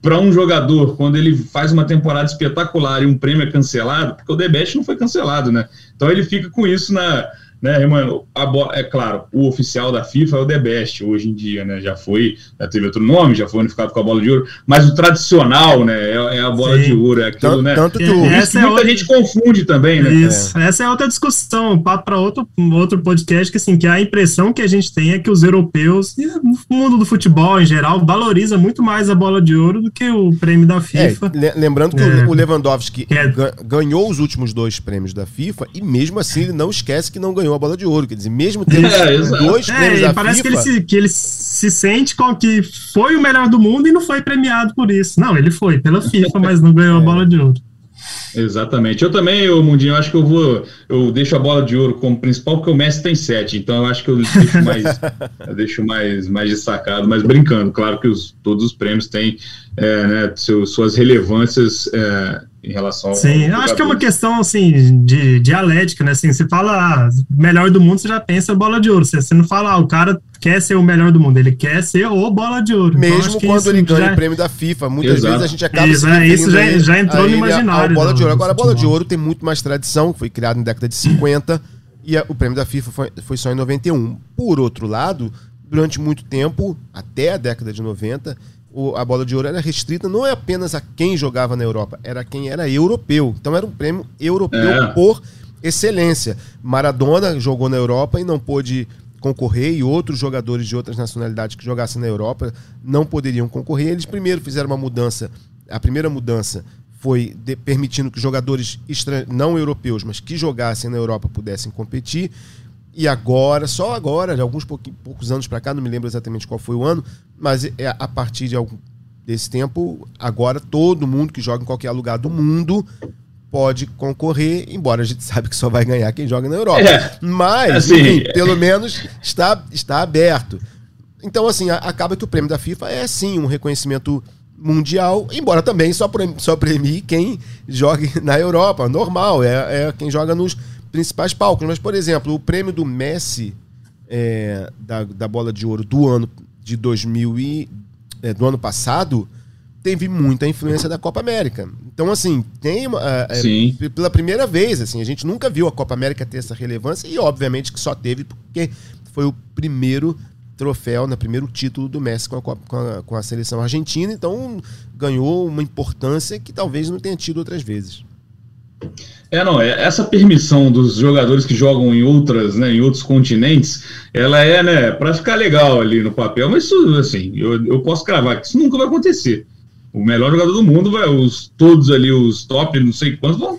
para um jogador, quando ele faz uma temporada espetacular e um prêmio é cancelado, porque o Debete não foi cancelado, né? Então ele fica com isso na, né, mano, a bola, é claro, o oficial da FIFA é o The Best hoje em dia, né? Já foi, já teve outro nome, já foi unificado com a bola de ouro, mas o tradicional, né, é, é a bola Sim. de ouro, é aquilo, tanto, né? Tanto que o, essa muita é outra... gente confunde também, né? Isso, é. essa é outra discussão, papo para outro, outro podcast, que assim, que a impressão que a gente tem é que os europeus e o mundo do futebol em geral valoriza muito mais a bola de ouro do que o prêmio da FIFA. É, lembrando que é. o Lewandowski é. ganhou os últimos dois prêmios da FIFA e mesmo assim ele não esquece que não ganhou a bola de ouro. Quer dizer, mesmo tendo é, dois é, prêmios da parece FIFA... Parece que ele, se, que ele se sente com que foi o melhor do mundo e não foi premiado por isso. Não, ele foi pela FIFA, mas não ganhou a é. bola de ouro. Exatamente. Eu também, o Mundinho, eu acho que eu vou. Eu deixo a bola de ouro como principal, porque o Messi tem sete, então eu acho que eu deixo mais, eu deixo mais, mais destacado, mas brincando. Claro que os, todos os prêmios têm é, né, suas relevâncias é, em relação Sim, eu acho que é uma questão assim de dialética, né? Assim, você fala ah, melhor do mundo, você já pensa bola de ouro. Você, você não fala, ah, o cara quer ser o melhor do mundo, ele quer ser o bola de ouro. Então, Mesmo então, quando ele ganha já... o prêmio da FIFA, muitas Exato. vezes a gente acaba isso, é, isso já, já entrou no imaginário. A, bola de ouro. Agora, a bola de ouro tem muito mais tradição, foi criada na década de 50 e a, o prêmio da FIFA foi, foi só em 91. Por outro lado, durante muito tempo, até a década de 90, o, a bola de ouro era restrita não é apenas a quem jogava na Europa, era quem era europeu. Então era um prêmio europeu é. por excelência. Maradona jogou na Europa e não pôde concorrer, e outros jogadores de outras nacionalidades que jogassem na Europa não poderiam concorrer. Eles primeiro fizeram uma mudança. A primeira mudança foi de, permitindo que jogadores não europeus, mas que jogassem na Europa pudessem competir. E agora, só agora, de alguns poucos anos para cá, não me lembro exatamente qual foi o ano, mas é a partir de algum, desse tempo, agora todo mundo que joga em qualquer lugar do mundo pode concorrer, embora a gente sabe que só vai ganhar quem joga na Europa. É, mas, assim, enfim, pelo menos está, está aberto. Então, assim, acaba que o prêmio da FIFA é sim um reconhecimento mundial, embora também só, só premie quem joga na Europa, normal, é, é quem joga nos principais palcos. Mas, por exemplo, o prêmio do Messi é, da, da bola de ouro do ano de 2000 e, é, do ano passado teve muita influência da Copa América. Então, assim, tem é, é pela primeira vez, assim, a gente nunca viu a Copa América ter essa relevância e, obviamente, que só teve porque foi o primeiro troféu, né, primeiro título do Messi com a, com a, com a seleção argentina, então ganhou uma importância que talvez não tenha tido outras vezes. É, não, é, essa permissão dos jogadores que jogam em outras, né, em outros continentes, ela é, né, para ficar legal ali no papel, mas isso, assim, eu, eu posso cravar que isso nunca vai acontecer. O melhor jogador do mundo, vai, os todos ali, os top, não sei quantos, vão.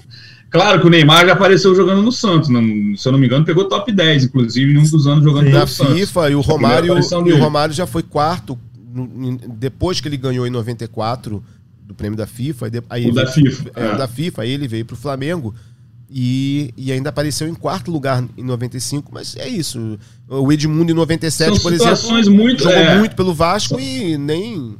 Claro que o Neymar já apareceu jogando no Santos, não, se eu não me engano, pegou top 10, inclusive, em um dos anos jogando no Santos. FIFA, e o Romário, e o Romário já foi quarto, depois que ele ganhou em 94 do prêmio da FIFA. Aí o da veio, FIFA. É, é. da FIFA, aí ele veio para o Flamengo e, e ainda apareceu em quarto lugar em 95, mas é isso. O Edmundo em 97, São por exemplo, muito, jogou é, muito pelo Vasco e nem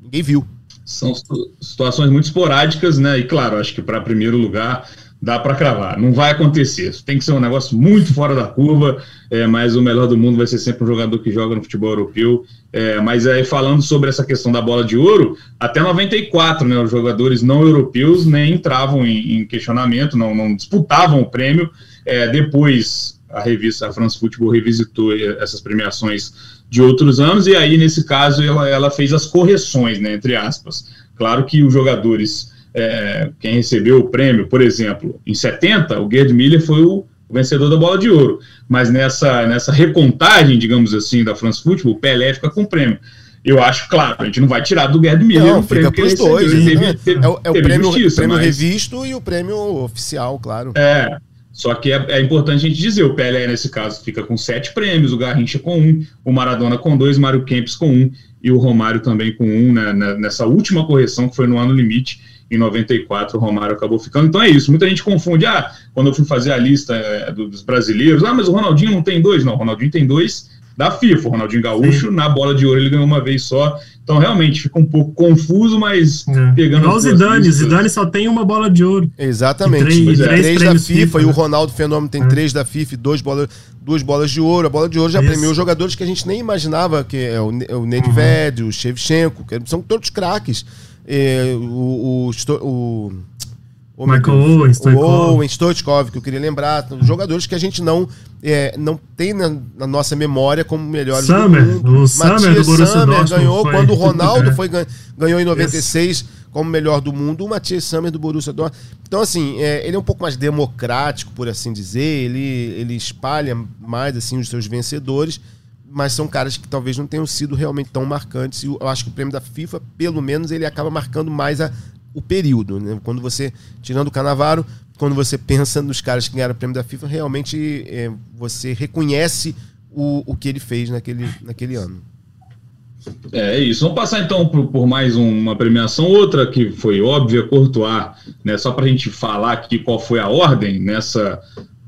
ninguém viu. São situações muito esporádicas, né? E claro, acho que para primeiro lugar dá para cravar. Não vai acontecer. Tem que ser um negócio muito fora da curva, é, mas o melhor do mundo vai ser sempre um jogador que joga no futebol europeu. É, mas aí falando sobre essa questão da bola de ouro, até 94, né, os jogadores não europeus nem entravam em, em questionamento, não, não, disputavam o prêmio. É, depois a revista a France Football revisitou essas premiações de outros anos e aí nesse caso ela, ela fez as correções, né, entre aspas. Claro que os jogadores é, quem recebeu o prêmio, por exemplo, em 70, o Gerd Miller foi o vencedor da bola de ouro. Mas nessa, nessa recontagem, digamos assim, da France Football, o Pelé fica com o prêmio. Eu acho, claro, a gente não vai tirar do Gerd Miller não, o prêmio que ele dois, Teve, né? teve, é, o, é o prêmio, justiça, prêmio mas... revisto e o prêmio oficial, claro. É, só que é, é, importante a gente dizer, o Pelé, nesse caso, fica com sete prêmios, o Garrincha com um, o Maradona com dois, o Mário Kempis com um, e o Romário também com um, né, nessa última correção, que foi no ano limite, em 94 o Romário acabou ficando. Então é isso. Muita gente confunde. Ah, quando eu fui fazer a lista é, dos brasileiros, ah, mas o Ronaldinho não tem dois. Não, o Ronaldinho tem dois da FIFA. O Ronaldinho Gaúcho, Sim. na bola de ouro, ele ganhou uma vez só. Então, realmente, fica um pouco confuso, mas é. pegando. Igual o Zidane, Zidane só tem uma bola de ouro. Exatamente. Três, é. três, três da FIFA, FIFA, e o né? Ronaldo Fenômeno tem é. três da FIFA e dois bolas, duas bolas de ouro. A bola de ouro já Isso. premiou jogadores que a gente nem imaginava, que é o, é o Nedved, uhum. o Shevchenko, que são todos craques. É, o, o, o, Oh, Michael Owen, Stoichkov. Que eu queria lembrar. Jogadores que a gente não, é, não tem na, na, nossa memória como melhores Summer, do mundo. O Summer do Borussia Summer ganhou foi, quando o Ronaldo foi, ganhou em 96 como melhor do mundo. O Matias Summer do Borussia Dortmund. Então, assim, é, ele é um pouco mais democrático, por assim dizer. Ele, ele espalha mais assim os seus vencedores mas são caras que talvez não tenham sido realmente tão marcantes. E eu acho que o prêmio da FIFA, pelo menos, ele acaba marcando mais a, o período. Né? Quando você, tirando o Canavaro, quando você pensa nos caras que ganharam o prêmio da FIFA, realmente é, você reconhece o, o que ele fez naquele, naquele ano. É isso. Vamos passar então por, por, mais uma premiação, outra que foi óbvia, Courtois, né? Só para a gente falar aqui qual foi a ordem nessa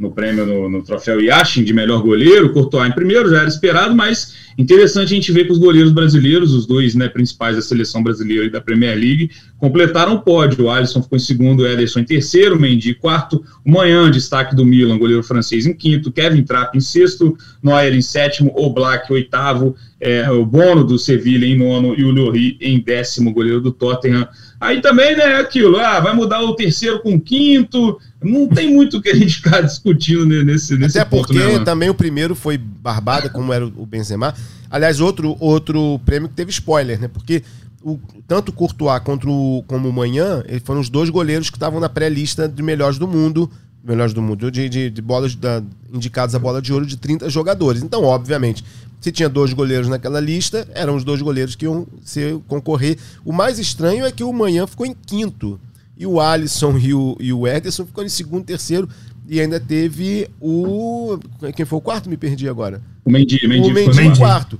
no prêmio no, no troféu Yashin de melhor goleiro, Courtois em primeiro, já era esperado, mas interessante a gente ver que os goleiros brasileiros, os dois né, principais da seleção brasileira e da Premier League, completaram o pódio. O Alisson ficou em segundo, o Ederson em terceiro, o Mendy em quarto, o Manhã, destaque do Milan, goleiro francês em quinto, Kevin Trapp em sexto, Neuer em sétimo, o Black oitavo, é, o Bono do Sevilla em nono e o Lloris em décimo, goleiro do Tottenham. Aí também, né, aquilo, ah, vai mudar o terceiro com o quinto, não tem muito o que a gente ficar discutindo nesse, nesse Até ponto, porque né, também o primeiro foi barbada, como era o Benzema. Aliás, outro, outro prêmio que teve spoiler, né, porque o, tanto o Courtois contra o, como o Manhã, eles foram os dois goleiros que estavam na pré-lista de melhores do mundo, melhores do mundo, de, de, de bolas da, indicados a bola de ouro de 30 jogadores. Então, obviamente, se tinha dois goleiros naquela lista, eram os dois goleiros que iam ser, concorrer. O mais estranho é que o Manhã ficou em quinto. E o Alisson e o, e o Ederson ficou em segundo, terceiro. E ainda teve o. Quem foi o quarto? Me perdi agora. O Mendy. Mendy o Mendy em quarto.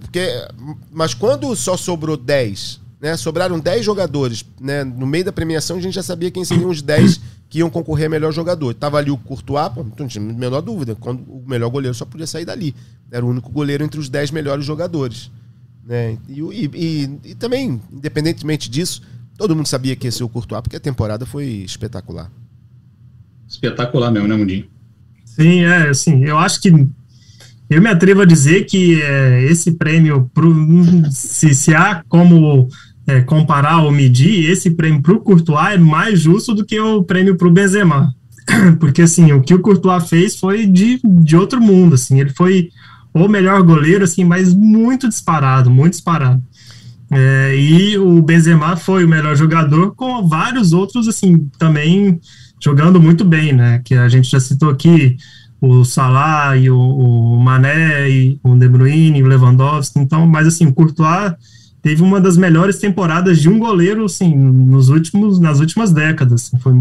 Porque, mas quando só sobrou 10, né? Sobraram 10 jogadores, né? No meio da premiação a gente já sabia quem seriam os 10 que iam concorrer a melhor jogador. Tava ali o Courtois, pô, não tinha a menor dúvida. Quando o melhor goleiro só podia sair dali. Era o único goleiro entre os 10 melhores jogadores. Né? E, e, e, e, também, independentemente disso, todo mundo sabia que ia ser o Courtois, porque a temporada foi espetacular. Espetacular mesmo, né, Mundinho? Sim, é, assim, eu acho que eu me atrevo a dizer que é, esse prêmio, pro, se, se há como é, comparar ou medir, esse prêmio para o Courtois é mais justo do que o prêmio para o Benzema. Porque, assim, o que o Courtois fez foi de, de outro mundo, assim, ele foi o melhor goleiro, assim, mas muito disparado, muito disparado. É, e o Benzema foi o melhor jogador, com vários outros, assim, também jogando muito bem, né, que a gente já citou aqui, o Salah e o, o Mané e o De Bruyne, o Lewandowski, então, mas assim, o Courtois teve uma das melhores temporadas de um goleiro, assim, nos últimos, nas últimas décadas. Assim, foi,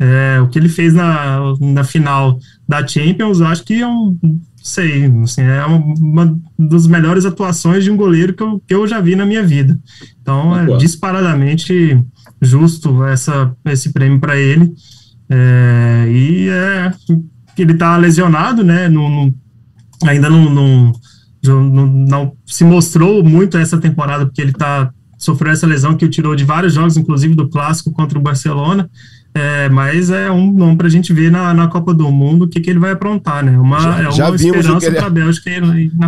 é, o que ele fez na, na final da Champions, acho que é um, sei, assim, é uma, uma das melhores atuações de um goleiro que eu, que eu já vi na minha vida. Então, é disparadamente justo essa, esse prêmio para ele. É, e é, ele está lesionado, né? Ainda não, não não, não, se mostrou muito essa temporada, porque ele tá, sofreu essa lesão que o tirou de vários jogos, inclusive do clássico contra o Barcelona. É, mas é um nome para a gente ver na, na Copa do Mundo o que, que ele vai aprontar, né? Uma, já, é uma já vimos esperança para a Bélgica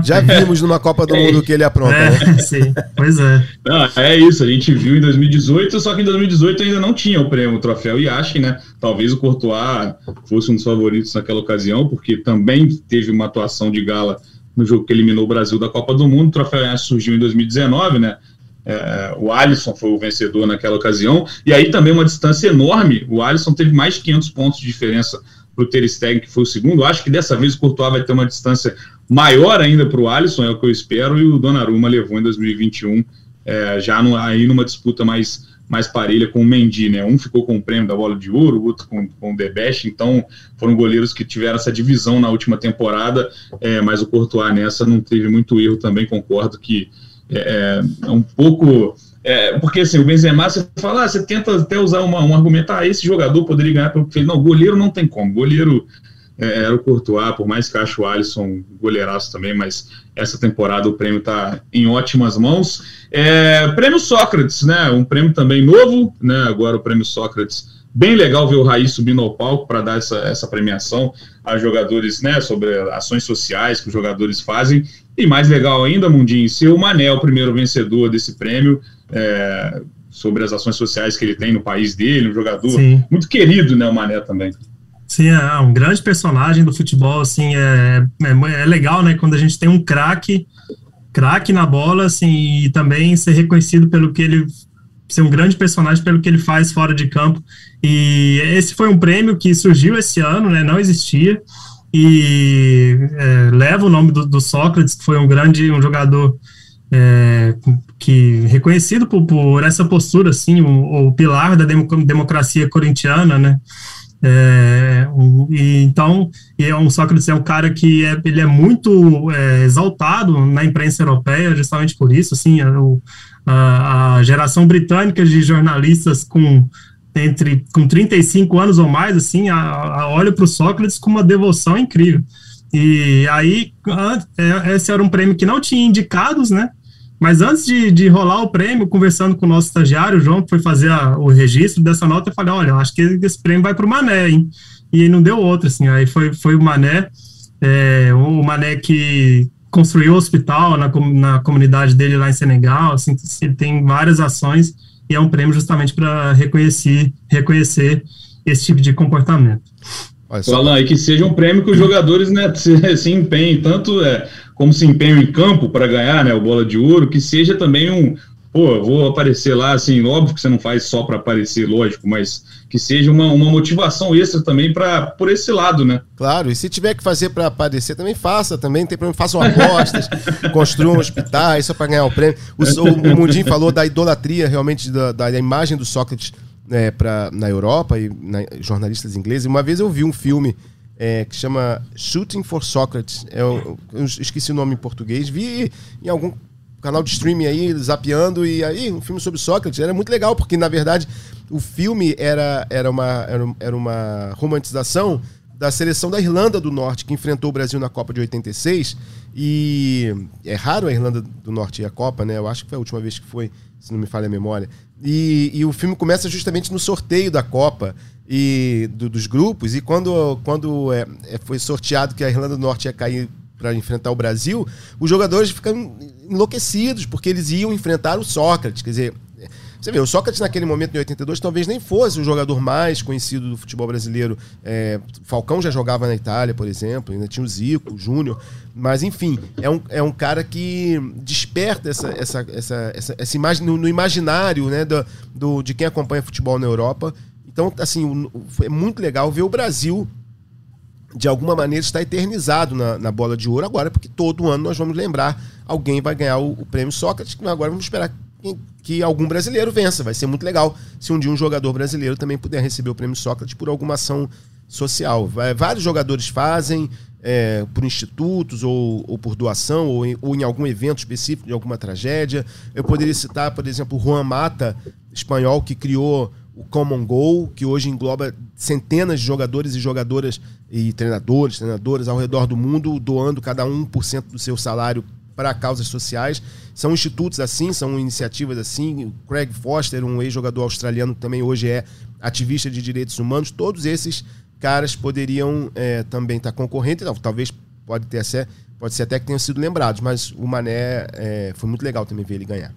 Já frente. vimos numa Copa do Mundo o que ele apronta. É, né? sim, pois é. Não, é isso, a gente viu em 2018, só que em 2018 ainda não tinha o prêmio, o troféu Yashin, né? Talvez o Courtois fosse um dos favoritos naquela ocasião, porque também teve uma atuação de gala no jogo que eliminou o Brasil da Copa do Mundo. O troféu surgiu em 2019, né? É, o Alisson foi o vencedor naquela ocasião, e aí também uma distância enorme. O Alisson teve mais de 500 pontos de diferença para o Ter Stegen, que foi o segundo. Acho que dessa vez o Courtois vai ter uma distância maior ainda para o Alisson, é o que eu espero, e o Donnarumma levou em 2021, é, já no, aí numa disputa mais mais parelha com o Mendy, né? Um ficou com o prêmio da bola de ouro, o outro com, com o The Best, então foram goleiros que tiveram essa divisão na última temporada, é, mas o Courtois nessa não teve muito erro também, concordo que é, é um pouco... É, porque assim, o Benzema, você fala, ah, você tenta até usar uma, um argumento, ah, esse jogador poderia ganhar pelo Não, goleiro não tem como, goleiro é, era o Courtois, por mais que acho o Alisson goleiraço também, mas essa temporada o prêmio está em ótimas mãos. É, prêmio Sócrates, né? Um prêmio também novo, né? Agora o prêmio Sócrates. Bem legal ver o Raiz subindo ao palco para dar essa, essa premiação a jogadores, né? Sobre ações sociais que os jogadores fazem. E mais legal ainda, Mundinho, ser o Mané o primeiro vencedor desse prêmio. É, sobre as ações sociais que ele tem no país dele, um jogador Sim. muito querido, né, o Mané também. Sim, é um grande personagem do futebol, assim, é, é, é legal, né, quando a gente tem um craque, craque na bola, assim, e também ser reconhecido pelo que ele, ser um grande personagem pelo que ele faz fora de campo, e esse foi um prêmio que surgiu esse ano, né, não existia, e é, leva o nome do, do, Sócrates, que foi um grande, um jogador é, que reconhecido por, por, essa postura, assim, o, o pilar da democracia corintiana, né, é, e, então, é um Sócrates é um cara que é, ele é muito é, exaltado na imprensa europeia, justamente por isso, assim, a, a, geração britânica de jornalistas com entre com 35 anos ou mais, assim, a, a olha para o Sócrates com uma devoção incrível. E aí, é, esse era um prêmio que não tinha indicados, né? Mas antes de, de rolar o prêmio, conversando com o nosso estagiário, o João, que foi fazer a, o registro dessa nota, eu falei: olha, acho que esse prêmio vai para o Mané, hein? E não deu outro, assim. Aí foi, foi o Mané, é, o Mané que construiu o hospital na, na comunidade dele lá em Senegal, assim, ele tem várias ações e é um prêmio justamente para reconhecer, reconhecer esse tipo de comportamento. Alan, e que seja um prêmio que os jogadores né, se, se empenhem tanto é, como se empenham em campo para ganhar né, o bola de ouro, que seja também um. Pô, vou aparecer lá, assim, óbvio que você não faz só para aparecer, lógico, mas que seja uma, uma motivação extra também para por esse lado, né? Claro, e se tiver que fazer para aparecer, também faça, também tem problema, façam apostas, construam hospitais, só para ganhar o prêmio. O, o, Mundinho falou da idolatria realmente da, da imagem do Sócrates é, pra, na Europa e na, jornalistas ingleses. Uma vez eu vi um filme é, que chama Shooting for Socrates. Eu, é eu, esqueci o nome em português. Vi em algum canal de streaming aí, zapeando, e aí um filme sobre Sócrates. Era muito legal, porque na verdade o filme era, era, uma, era, era uma romantização da seleção da Irlanda do Norte, que enfrentou o Brasil na Copa de 86. E é raro a Irlanda do Norte ir à Copa, né? Eu acho que foi a última vez que foi, se não me falha a memória. E, e o filme começa justamente no sorteio da Copa e do, dos grupos. E quando, quando é, é, foi sorteado que a Irlanda do Norte ia cair para enfrentar o Brasil, os jogadores ficam enlouquecidos, porque eles iam enfrentar o Sócrates. Quer dizer, você vê, o Sócrates naquele momento, em 82, talvez nem fosse o jogador mais conhecido do futebol brasileiro. É, Falcão já jogava na Itália, por exemplo, ainda tinha o Zico, o Júnior. Mas, enfim, é um, é um cara que desperta essa, essa, essa, essa, essa imagem no, no, imaginário né, do, do, de quem acompanha futebol na Europa. Então, assim, é muito legal ver o Brasil de alguma maneira está eternizado na, na, bola de ouro agora, porque todo ano nós vamos lembrar, alguém vai ganhar o, o prêmio Sócrates, agora vamos esperar que algum brasileiro vença. Vai ser muito legal se um dia um jogador brasileiro também puder receber o prêmio Sócrates por alguma ação social. Vários jogadores fazem é, por institutos ou, ou por doação ou em, ou em, algum evento específico de alguma tragédia. Eu poderia citar, por exemplo, o Juan Mata, espanhol, que criou o Common Goal, que hoje engloba centenas de jogadores e jogadoras e treinadores, treinadoras ao redor do mundo, doando cada um por cento do seu salário para causas sociais. São institutos assim, são iniciativas assim. O Craig Foster, um ex-jogador australiano também hoje é ativista de direitos humanos, todos esses caras poderiam é, também estar tá concorrendo. Então, talvez pode ter pode ser até que tenham sido lembrados, mas o Mané é, foi muito legal também ver ele ganhar.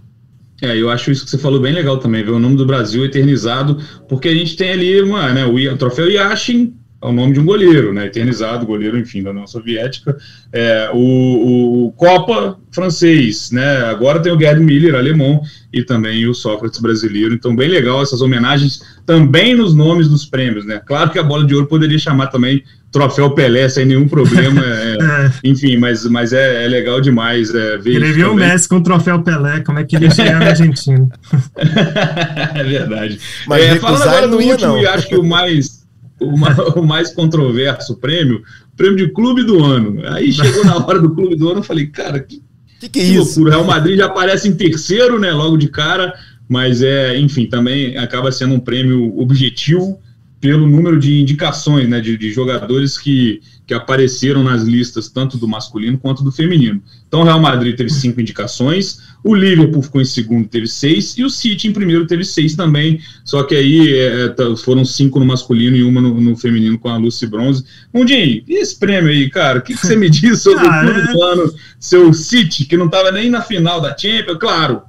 É, eu acho isso que você falou bem legal também, ver o nome do Brasil eternizado, porque a gente tem ali uma, né, o, o troféu Yashin, é o nome de um goleiro, né? Eternizado, goleiro, enfim, da União Soviética. É, o, o, Copa francês, né? Agora tem o Gerd Miller, alemão, e também o Sócrates brasileiro. Então, bem legal essas homenagens também nos nomes dos prêmios, né? Claro que a bola de ouro poderia chamar também Troféu Pelé sem nenhum problema. É, é. Enfim, mas, mas é, é legal demais é, ver Ele viu o Messi com o Troféu Pelé, como é que ele chega na Argentina. é verdade. Mas é, falando agora do último, não. e acho que o mais o, mais controverso prêmio, prêmio de clube do ano. Aí chegou na hora do clube do ano, eu falei, cara, que, que, que, é que loucura. O Real Madrid já aparece em terceiro, né, logo de cara, mas é, enfim, também acaba sendo um prêmio objetivo pelo número de indicações, né, de, de jogadores que, que apareceram nas listas tanto do masculino quanto do feminino. Então o Real Madrid teve cinco indicações, o Liverpool ficou em segundo, teve seis, e o City em primeiro teve seis também, só que aí é, é tá, foram cinco no masculino e uma no, no feminino com a Lucy Bronze. Mundinho, e esse prêmio aí, cara? O que, que você me diz sobre o clube do ano, seu City, que não estava nem na final da Champions? Claro,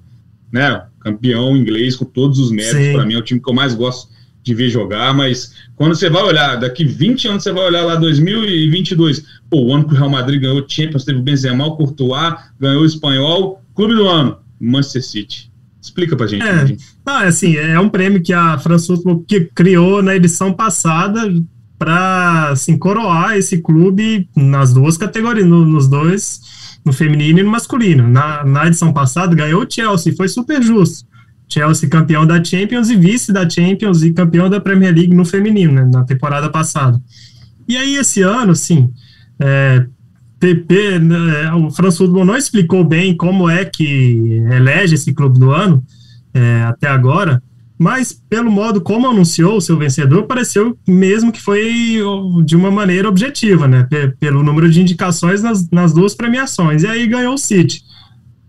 né? campeão inglês com todos os méritos. Para mim é o time que eu mais gosto de ver jogar, mas quando você vai olhar, daqui 20 anos você vai olhar lá 2022, pô, o ano que o Real Madrid ganhou o Champions, teve o Benzema, o Courtois, ganhou o Espanhol, clube do ano, Manchester City. Explica pra gente. É, ah, assim, é um prêmio que a Football que criou na edição passada para assim, coroar esse clube nas duas categorias, no, nos dois, no feminino e no masculino. Na, na edição passada ganhou o Chelsea, foi super justo. Chelsea campeão da Champions e vice da Champions e campeão da Premier League no feminino, né, na temporada passada. E aí, esse ano, sim, é, PP, né, o France Football não explicou bem como é que elege esse clube do ano é, até agora, mas pelo modo como anunciou o seu vencedor, pareceu mesmo que foi de uma maneira objetiva, né, pelo número de indicações nas, nas duas premiações, e aí ganhou o City.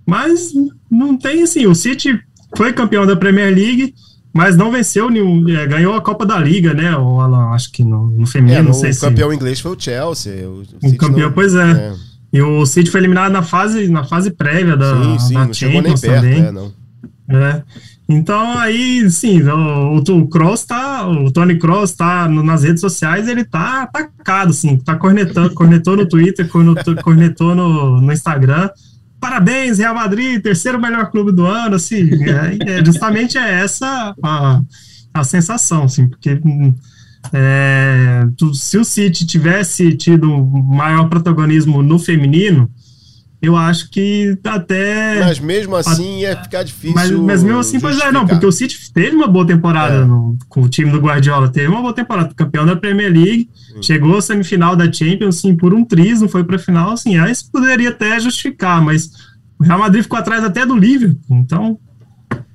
Mas não tem assim, o City foi campeão da Premier League, mas não venceu nenhum. É, ganhou a Copa da Liga, né? O Alan, acho que no, no feminino, é, não sei o se. O campeão inglês foi o Chelsea. O, o campeão, não, pois é. é. E o City foi eliminado na fase, na fase prévia da, sim, sim, da não nem perto, também. É, não. É. Então aí, sim, o, o, Cross tá, o Tony Cross tá no, nas redes sociais, ele tá atacado, assim, tá cornetando, cornetou no Twitter, cornetou no, no Instagram, parabéns, Real Madrid, terceiro melhor clube do ano, assim, é, é justamente é essa a, a sensação, assim, porque é, se o City tivesse tido maior protagonismo no feminino, eu acho que até. Mas mesmo assim ia ficar difícil. Mas, mas mesmo assim, pois é, não, porque o City teve uma boa temporada é. no, com o time do Guardiola, teve uma boa temporada, campeão da Premier League, hum. chegou à semifinal da Champions, assim, por um triz, não foi para final, assim, aí isso poderia até justificar, mas o Real Madrid ficou atrás até do Liverpool, então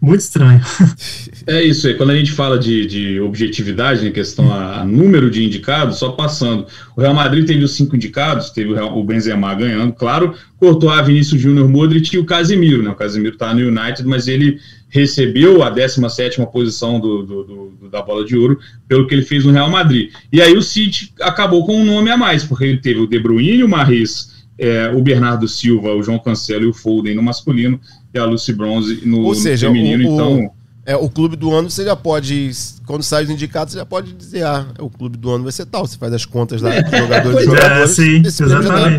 muito estranho. É isso aí. Quando a gente fala de, de objetividade em questão a, a, número de indicados, só passando. O Real Madrid teve os cinco indicados, teve o, o Benzema ganhando, claro, cortou a Vinícius Júnior Modric e o Casimiro, né? O Casimiro está no United, mas ele recebeu a 17 posição do, do, do, da bola de ouro pelo que ele fez no Real Madrid. E aí o City acabou com um nome a mais, porque ele teve o De Bruyne, o Marres, é, o Bernardo Silva, o João Cancelo e o Foden no masculino e a Lucy Bronze no, Ou seja, no feminino. O, então. É, o clube do ano você já pode, quando sai os indicados, você já pode dizer, ah, o clube do ano vai ser tal. Você faz as contas lá dos jogadores e jogadores. É, sim, esse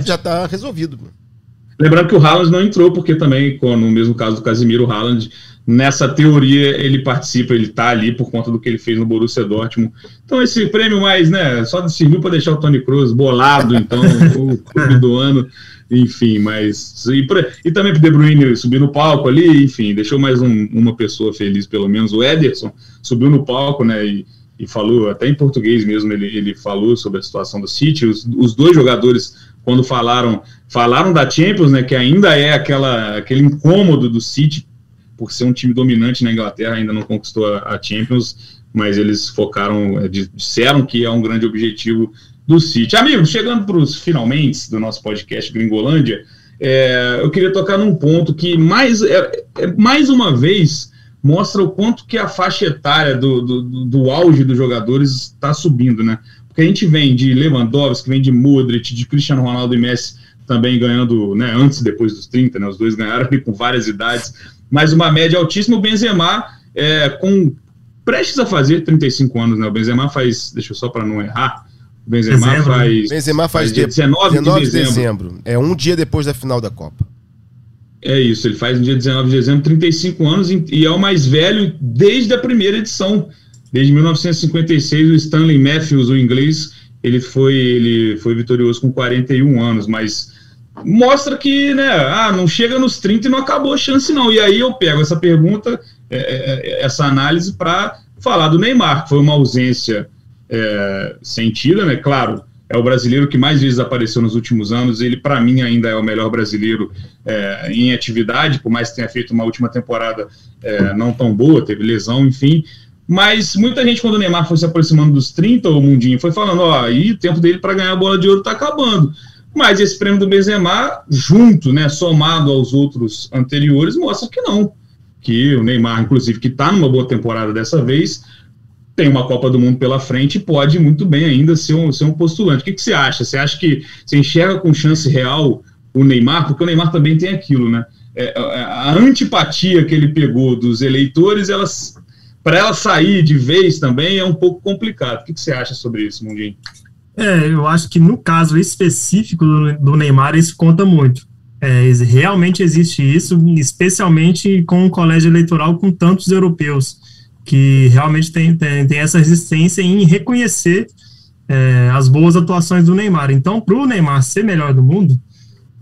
já está resolvido. Lembrando que o Haaland não entrou, porque também, no mesmo caso do Casimiro, o Haaland, nessa teoria, ele participa, ele está ali por conta do que ele fez no Borussia Dortmund. Então, esse prêmio mais, né, só serviu para deixar o Tony Cruz bolado, então, o clube do ano enfim, mas. E, pra, e também pro De Bruyne subir no palco ali, enfim, deixou mais um, uma pessoa feliz, pelo menos. O Ederson subiu no palco, né? E, e falou, até em português mesmo, ele, ele falou sobre a situação do City. Os, os dois jogadores, quando falaram, falaram da Champions, né? Que ainda é aquela, aquele incômodo do City por ser um time dominante na Inglaterra, ainda não conquistou a, a Champions, mas eles focaram, é, disseram que é um grande objetivo do City. Amigos, chegando para os finalmente do nosso podcast Gringolândia, é, eu queria tocar num ponto que mais, é, é, mais uma vez mostra o quanto que a faixa etária do, do, do auge dos jogadores está subindo, né? Porque a gente vem de Lewandowski, vem de Modric, de Cristiano Ronaldo e Messi também ganhando, né, antes e depois dos 30, né? Os dois ganharam com várias idades, mas uma média altíssima. O Benzema é, com prestes a fazer 35 anos, né? O Benzema faz, deixa eu só para não errar, Benzema dezembro. faz. Benzema faz, faz dia 19, 19 de, dezembro. dezembro. É um dia depois da final da Copa. É isso, ele faz no dia 19 de dezembro, 35 anos, e é o mais velho desde a primeira edição. Desde 1956, o Stanley Matthews, o inglês, ele foi, ele foi vitorioso com 41 anos, mas mostra que, né, ah, não chega nos 30 e não acabou a chance, não. E aí eu pego essa pergunta, é, é, é essa análise, para falar do Neymar, que foi uma ausência é, né? Claro, é o brasileiro que mais vezes apareceu nos últimos anos. Ele, para mim, ainda é o melhor brasileiro é, em atividade, por mais que tenha feito uma última temporada é, não tão boa, teve lesão, enfim. Mas muita gente, quando o Neymar foi se aproximando dos 30, o Mundinho foi falando: ó, aí o tempo dele para ganhar a bola de ouro está acabando. Mas esse prêmio do Benzema, junto, né, somado aos outros anteriores, mostra que não. Que o Neymar, inclusive, que está numa boa temporada dessa vez, tem uma Copa do Mundo pela frente e pode muito bem ainda ser um, ser um postulante. O que, que você acha? Você acha que você enxerga com chance real o Neymar? Porque o Neymar também tem aquilo, né? é, é, a antipatia que ele pegou dos eleitores, elas para ela sair de vez também é um pouco complicado. O que, que você acha sobre isso, Mundinho? É, eu acho que no caso específico do, Neymar, isso conta muito. É, realmente existe isso, especialmente com um colégio eleitoral com tantos europeus, que realmente tem, tem, tem essa resistência em reconhecer é, as boas atuações do Neymar. Então, para o Neymar ser melhor do mundo,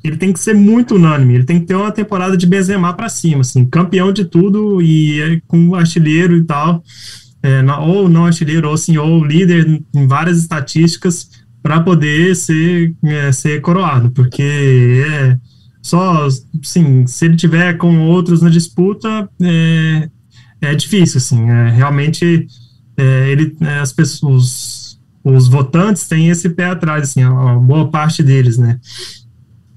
ele tem que ser muito unânime, ele tem que ter uma temporada de Benzema para cima, assim, campeão de tudo e é, com artilheiro e tal, é, ou não artilheiro, ou sim, ou líder em várias estatísticas para poder ser, é, ser coroado, porque é, só, sim, se ele tiver com outros na disputa, é, é difícil, assim, é, realmente é, ele, é, as pessoas, os votantes têm esse pé atrás, assim, uma boa parte deles, né,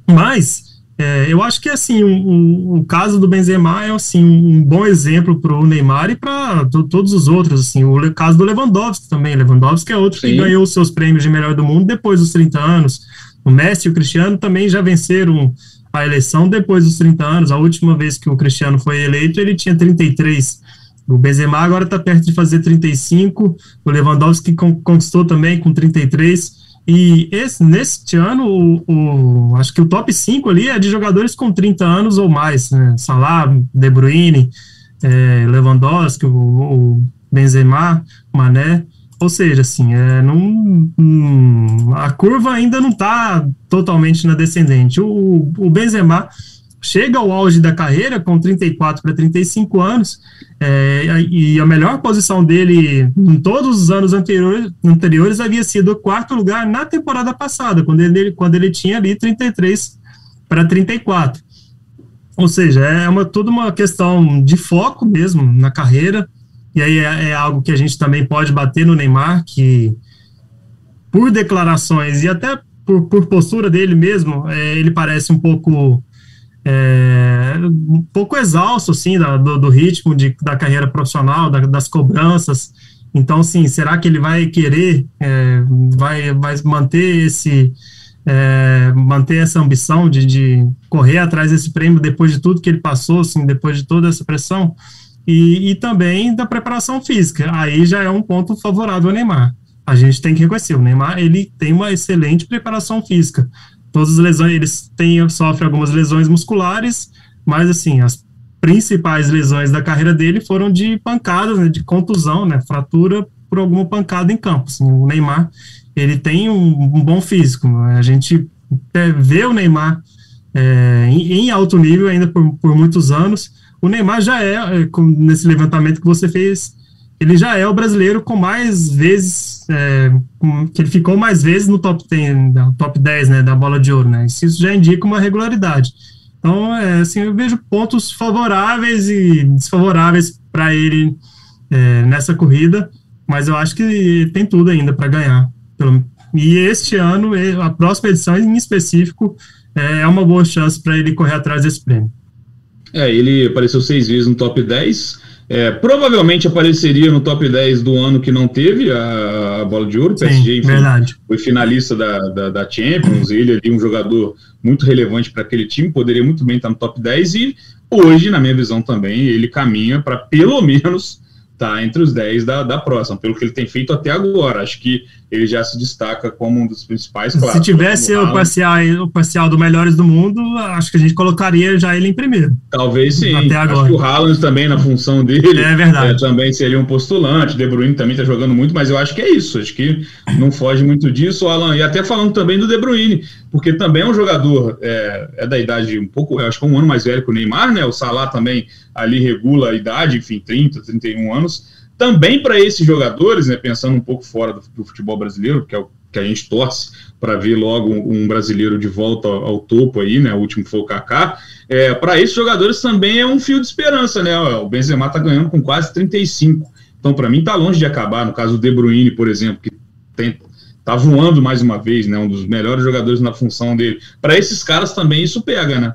mas é, eu acho que assim o, o, caso do Benzema é assim um bom exemplo para o Neymar e para todos os outros. Assim, o caso do Lewandowski também. Lewandowski é outro Sim. que ganhou os seus prêmios de melhor do mundo depois dos 30 anos. O Messi e o Cristiano também já venceram a eleição depois dos 30 anos. A última vez que o Cristiano foi eleito, ele tinha 33. O Benzema agora está perto de fazer 35. O Lewandowski conquistou também com 33. E esse, neste ano, o, o, acho que o top 5 ali é de jogadores com 30 anos ou mais, né? Salah, De Bruyne, é, Lewandowski, o, o, Benzema, Mané. Ou seja, assim, é, não, hum, a curva ainda não está totalmente na descendente. O, o Benzema chega ao auge da carreira com 34 para 35 anos, é, e a melhor posição dele em todos os anos anteriores, anteriores havia sido o quarto lugar na temporada passada, quando ele, quando ele tinha ali 33 para 34. Ou seja, é uma, toda uma questão de foco mesmo na carreira, e aí é, é algo que a gente também pode bater no Neymar, que por declarações e até por, por postura dele mesmo, é, ele parece um pouco é, um pouco exausto, assim, da, do, do, ritmo de, da carreira profissional, da, das cobranças. Então, sim, será que ele vai querer, é, vai, vai manter esse, é, manter essa ambição de, de, correr atrás desse prêmio depois de tudo que ele passou, assim, depois de toda essa pressão? E, e também da preparação física. Aí já é um ponto favorável ao Neymar. A gente tem que reconhecer, o Neymar, ele tem uma excelente preparação física todas as lesões, eles têm, sofrem algumas lesões musculares, mas assim, as principais lesões da carreira dele foram de pancadas, né, de contusão, né, fratura por alguma pancada em campo. Assim, o Neymar, ele tem um, um bom físico, né, a gente vê o Neymar é, em, em, alto nível ainda por, por muitos anos. O Neymar já é, é nesse levantamento que você fez, ele já é o brasileiro com mais vezes, é, que ele ficou mais vezes no top 10, no top 10 né, da bola de ouro, né? Isso já indica uma regularidade. Então, é, assim, eu vejo pontos favoráveis e desfavoráveis para ele é, nessa corrida, mas eu acho que tem tudo ainda para ganhar. E este ano, a próxima edição em específico, é, é uma boa chance para ele correr atrás desse prêmio. É, ele apareceu seis vezes no top 10, é, provavelmente apareceria no top 10 do ano que não teve a, a bola de ouro. O PSG enfim, foi finalista da, da, da Champions. Ele ali, um jogador muito relevante para aquele time, poderia muito bem estar no top 10. E hoje, na minha visão também, ele caminha para pelo menos tá entre os 10 da, da próxima, pelo que ele tem feito até agora. Acho que ele já se destaca como um dos principais. Claro, se tivesse o parcial, o parcial do Melhores do Mundo, acho que a gente colocaria já ele em primeiro. Talvez sim. Até agora. Acho que o Haaland também, na função dele, é verdade. É, também seria um postulante. De Bruyne também está jogando muito, mas eu acho que é isso. Acho que não foge muito disso, Alan. E até falando também do De Bruyne, porque também é um jogador, é, é da idade um pouco, acho que é um ano mais velho que o Neymar, né? O Salah também ali regula a idade, enfim, 30, 31 anos também para esses jogadores, né, pensando um pouco fora do, do, futebol brasileiro, que é o que a gente torce para ver logo um, brasileiro de volta ao, ao, topo aí, né? O último foi o Kaká. É, para esses jogadores também é um fio de esperança, né? O Benzema está ganhando com quase 35. Então, para mim, está longe de acabar. No caso do De Bruyne, por exemplo, que tem, tá voando mais uma vez, né? Um dos melhores jogadores na função dele. Para esses caras também isso pega, né?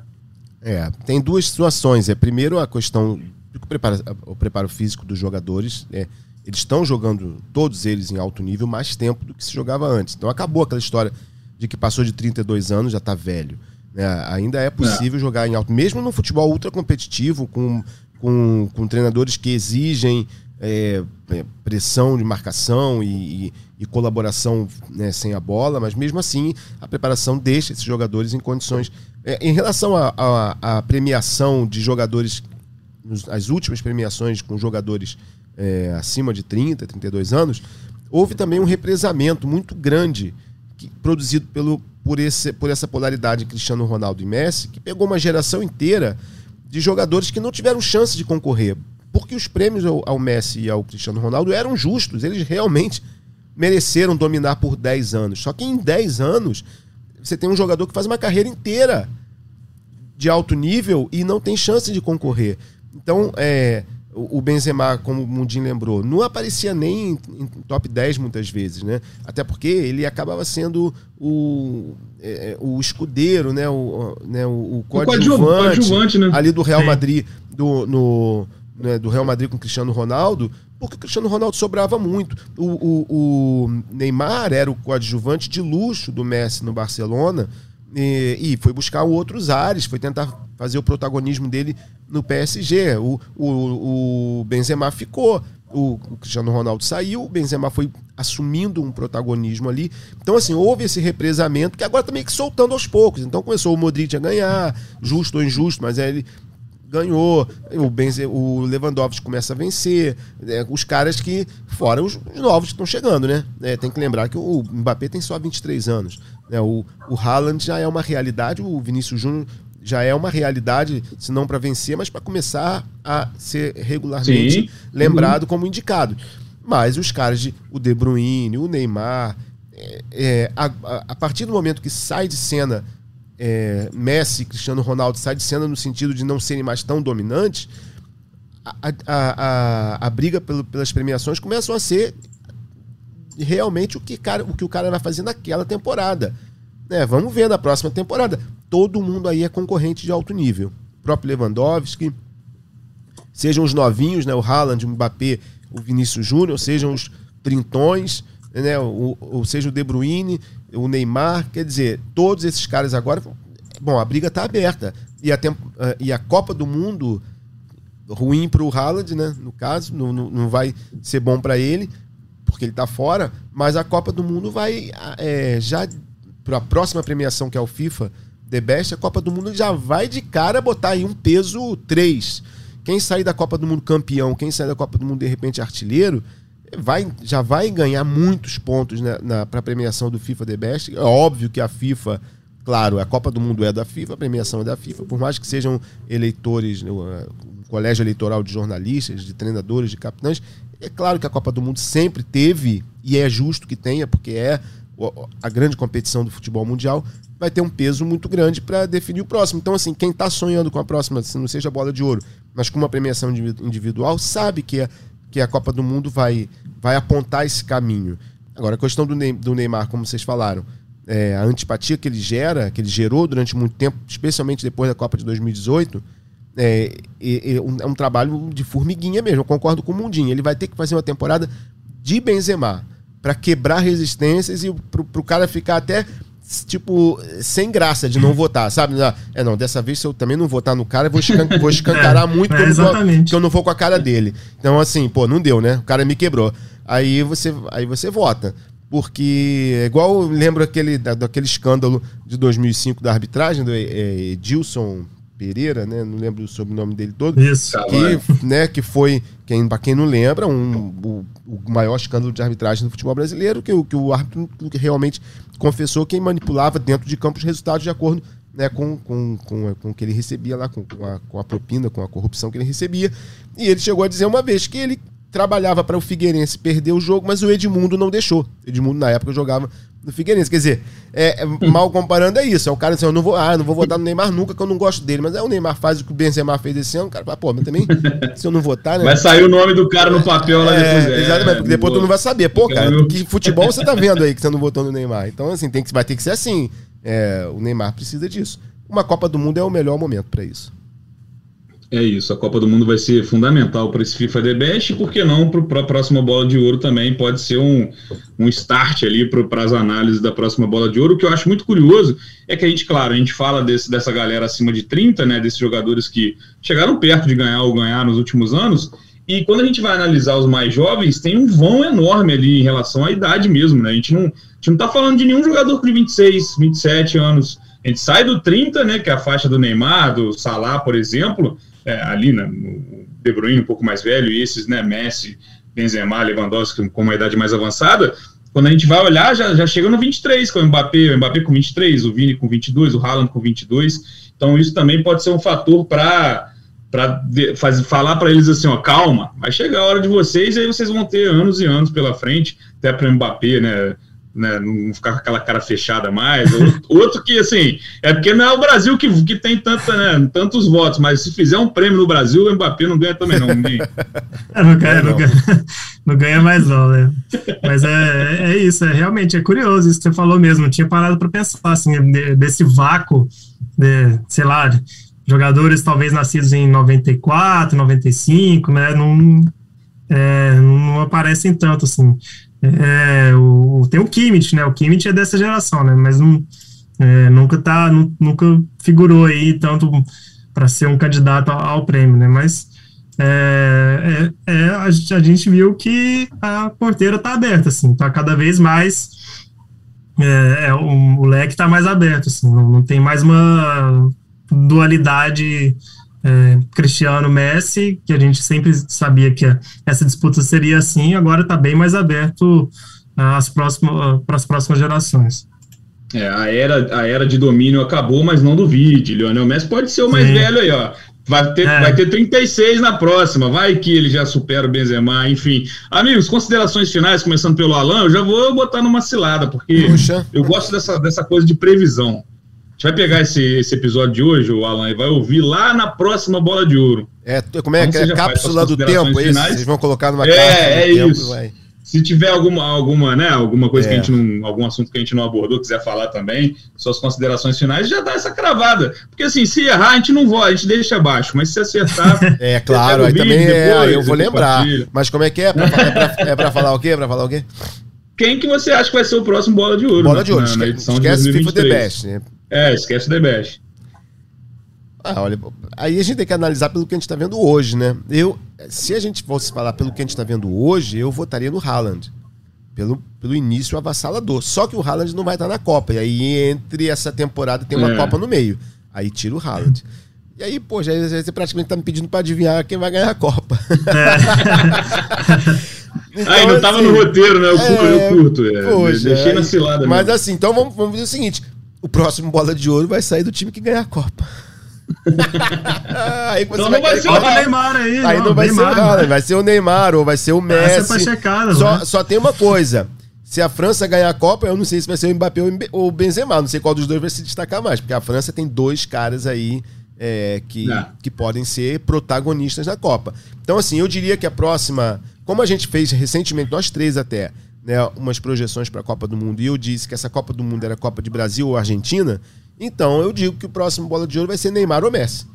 É, tem duas situações. É primeiro a questão o preparo, o preparo físico dos jogadores. É, eles estão jogando, todos eles, em alto nível, mais tempo do que se jogava antes. Então acabou aquela história de que passou de 32 anos, já está velho. Né? Ainda é possível é. jogar em alto, mesmo no futebol ultra competitivo, com, com, com treinadores que exigem é, é, pressão de marcação e, e, e colaboração né, sem a bola, mas mesmo assim a preparação deixa esses jogadores em condições. É, em relação à premiação de jogadores, as últimas premiações com jogadores é, acima de 30, 32 anos, houve também um represamento muito grande que, produzido pelo, por, esse, por essa polaridade Cristiano Ronaldo e Messi, que pegou uma geração inteira de jogadores que não tiveram chance de concorrer porque os prêmios ao, ao Messi e ao Cristiano Ronaldo eram justos, eles realmente mereceram dominar por 10 anos. Só que em 10 anos, você tem um jogador que faz uma carreira inteira de alto nível e não tem chance de concorrer. Então, é, o Benzema, como o Mundinho lembrou, não aparecia nem em, top 10 muitas vezes, né? Até porque ele acabava sendo o, é, o escudeiro, né? O, né? o, o coadjuvante, coadjuvante né? ali do Real Madrid do, no, né, do Real Madrid com o Cristiano Ronaldo, porque o Cristiano Ronaldo sobrava muito. O, o, o Neymar era o coadjuvante de luxo do Messi no Barcelona e, e, foi buscar outros ares, foi tentar fazer o protagonismo dele no PSG. O, o, o Benzema ficou, o, o, Cristiano Ronaldo saiu, o Benzema foi assumindo um protagonismo ali. Então, assim, houve esse represamento que agora tá meio que soltando aos poucos. Então começou o Modric a ganhar, justo ou injusto, mas ele ganhou, o, Benze, o Lewandowski começa a vencer, né, os caras que, fora os, os novos que estão chegando, né? É, tem que lembrar que o Mbappé tem só 23 anos. Né? O, o Haaland já é uma realidade, o Vinícius Júnior já é uma realidade, se não para vencer, mas para começar a ser regularmente Sim. lembrado uhum. como indicado. Mas os caras de o De Bruyne, o Neymar, é, é, a, a, a partir do momento que sai de cena é, Messi, Cristiano Ronaldo sai de cena no sentido de não serem mais tão dominantes, a, a, a, a briga pelo, pelas premiações começam a ser realmente o que, cara, o que o cara vai fazer naquela temporada. É, vamos ver na próxima temporada. Todo mundo aí é concorrente de alto nível. O próprio Lewandowski, sejam os novinhos, né, o Haaland, o Mbappé, o Vinícius Júnior, sejam os trintões, né, ou seja o De Bruyne, o Neymar, quer dizer, todos esses caras agora. Bom, a briga está aberta. E a, temp, eh, e a Copa do Mundo, ruim para o Haaland, né? No caso, não, não, vai ser bom para ele, porque ele está fora. Mas a Copa do Mundo vai é, já para a próxima premiação, que é o FIFA The Best, a Copa do Mundo já vai de cara botar aí um peso 3. Quem sair da Copa do Mundo campeão, quem sair da Copa do Mundo de repente artilheiro, vai, já vai ganhar muitos pontos né, para a premiação do FIFA The Best. É óbvio que a FIFA, claro, a Copa do Mundo é da FIFA, a premiação é da FIFA, por mais que sejam eleitores, né, o colégio eleitoral de jornalistas, de treinadores, de capitães, é claro que a Copa do Mundo sempre teve, e é justo que tenha, porque é a grande competição do futebol mundial, vai ter um peso muito grande para definir o próximo. Então, assim, quem está sonhando com a próxima, se não seja a bola de ouro, mas com uma premiação individual, sabe que, é, que a Copa do Mundo vai, vai apontar esse caminho. Agora, a questão do, Neymar, como vocês falaram, é, a antipatia que ele gera, que ele gerou durante muito tempo, especialmente depois da Copa de 2018, é, é, é, um, é um, trabalho de formiguinha mesmo. Eu concordo com o Mundinho. Ele vai ter que fazer uma temporada de Benzema para quebrar resistências e pro, pro cara ficar até tipo, sem graça de não votar, sabe? É, não, dessa vez se eu também não votar no cara, eu vou, escan vou escancarar é, muito é, que, eu vou, que eu não vou com a cara dele. Então, assim, pô, não deu, né? O cara me quebrou. Aí você, aí você vota. Porque, é igual lembro aquele, daquele escândalo de 2005 da arbitragem, do é, Edilson Pereira, né? Não lembro o sobrenome dele todo. Isso. Que, né, que foi, quem, pra quem não lembra, um, o, o maior escândalo de arbitragem no futebol brasileiro, que, que o árbitro realmente confessou quem manipulava dentro de campo os resultados de acordo né, com, com, com, com o que ele recebia lá, com, com, a, com a propina, com a corrupção que ele recebia. E ele chegou a dizer uma vez que ele trabalhava para o Figueirense perder o jogo, mas o Edmundo não deixou. Edmundo, na época, jogava no Figueirense. Quer dizer, é, é, mal comparando é isso. É o cara assim, eu não vou, ah, não vou votar no Neymar nunca, que eu não gosto dele. Mas é o Neymar faz o que o Benzema fez esse ano, o cara fala, pô, mas também, se eu não votar, né? Vai sair o nome do cara no papel lá depois. É, exatamente, porque depois tu não vai saber. Pô, cara, que futebol você tá vendo aí que você não votou no Neymar? Então, assim, tem que, vai ter que ser assim. É, o Neymar precisa disso. Uma Copa do Mundo é o melhor momento para isso. É isso, a Copa do Mundo vai ser fundamental para esse FIFA The Best, por que não para a próxima bola de ouro também pode ser um, um start ali para as análises da próxima bola de ouro. O que eu acho muito curioso é que a gente, claro, a gente fala desse, dessa galera acima de 30, né, desses jogadores que chegaram perto de ganhar ou ganhar nos últimos anos, e quando a gente vai analisar os mais jovens, tem um vão enorme ali em relação à idade mesmo, né? A gente não, não tá falando de nenhum jogador de 26, 27 anos. A gente sai do 30, né, que é a faixa do Neymar, do Salah, por exemplo, é, ali, né, o De Bruyne um pouco mais velho, e esses, né, Messi, Benzema, Lewandowski com uma idade mais avançada, quando a gente vai olhar, já, já chega no 23, com o Mbappé, o Mbappé com 23, o Vini com 22, o Haaland com 22, então isso também pode ser um fator para para falar para eles assim, ó, calma, vai chegar a hora de vocês e aí vocês vão ter anos e anos pela frente, até para o Mbappé, né, né, não ficar com aquela cara fechada mais. Outro que, assim, é porque não é o Brasil que, que tem tanta, né, tantos votos, mas se fizer um prêmio no Brasil, o Mbappé não ganha também, não. É, não, ganha, não, ganha, não ganha mais, não, né? Mas é, é isso, é realmente é curioso isso que você falou mesmo. Eu tinha parado para pensar, assim, desse vácuo, de, sei lá, jogadores talvez nascidos em 94, 95, né? Não, é, não aparecem tanto, assim. É, o, tem o Kimmich, né? O Kimmich é dessa geração, né? Mas não, é, nunca tá, nunca figurou aí tanto para ser um candidato ao, prêmio, né? Mas é, é, é a, a, gente viu que a porteira está aberta, assim, tá cada vez mais é, é, o, o leque está mais aberto, assim, não, não tem mais uma dualidade é, Cristiano Messi, que a gente sempre sabia que essa disputa seria assim, agora está bem mais aberto às próximas, para as próximas gerações. É, a era, a era de domínio acabou, mas não duvide. Lionel Messi pode ser o mais Sim. velho aí, ó. Vai ter, é. vai ter 36 na próxima, vai que ele já supera o Benzema, enfim. Amigos, considerações finais, começando pelo Alan, eu já vou botar numa cilada, porque Puxa. eu gosto dessa, dessa coisa de previsão gente vai pegar esse, esse episódio de hoje, o Alan, e vai ouvir lá na próxima bola de ouro. É, como é que é? Cápsula do tempo, é isso? Vocês vão colocar numa é, cápsula é do isso. tempo, vai. Se tiver alguma, alguma, né, alguma coisa é. que a gente não, algum assunto que a gente não abordou, quiser falar também, suas considerações finais, já dá essa cravada. Porque assim, se errar, a gente não voa, a gente deixa abaixo, mas se acertar. é, claro, aí também é, eu vou lembrar. Mas como é que é? É pra, é pra, é pra falar o quê? É pra falar o quê? Quem que você acha que vai ser o próximo bola de ouro? Bola né, de ouro, na, na esquece de 2023. FIFA The Best, né? É, esquece o The Best. Ah, olha, aí a gente tem que analisar pelo que a gente está vendo hoje, né? Eu, se a gente fosse falar pelo que a gente está vendo hoje, eu votaria no Haaland. Pelo, pelo início avassalador. Só que o Haaland não vai estar na Copa. E aí, entre essa temporada, tem uma é. Copa no meio. Aí tira o Haaland. E aí, pô, já, você praticamente tá me pedindo para adivinhar quem vai ganhar a Copa. É. então, aí não tava assim, no roteiro, né? Eu, é, eu curto. É, poxa, deixei na cilada. Mas mesmo. assim, então vamos, vamos dizer o seguinte: o próximo bola de ouro vai sair do time que ganhar a Copa. aí então não vai ser o Neymar aí. Aí não, não vai Neymar, ser o Haaland, vai ser o Neymar ou vai ser o Messi. Essa é checar, só, né? só tem uma coisa. Se a França ganhar a Copa, eu não sei se vai ser o Mbappé ou o Benzema. Não sei qual dos dois vai se destacar mais. Porque a França tem dois caras aí é, que, que podem ser protagonistas na Copa. Então, assim, eu diria que a próxima... Como a gente fez recentemente, nós três até né, umas projeções para a Copa do Mundo e eu disse que essa Copa do Mundo era Copa de Brasil ou Argentina, então eu digo que o próximo bola de ouro vai ser Neymar ou Messi.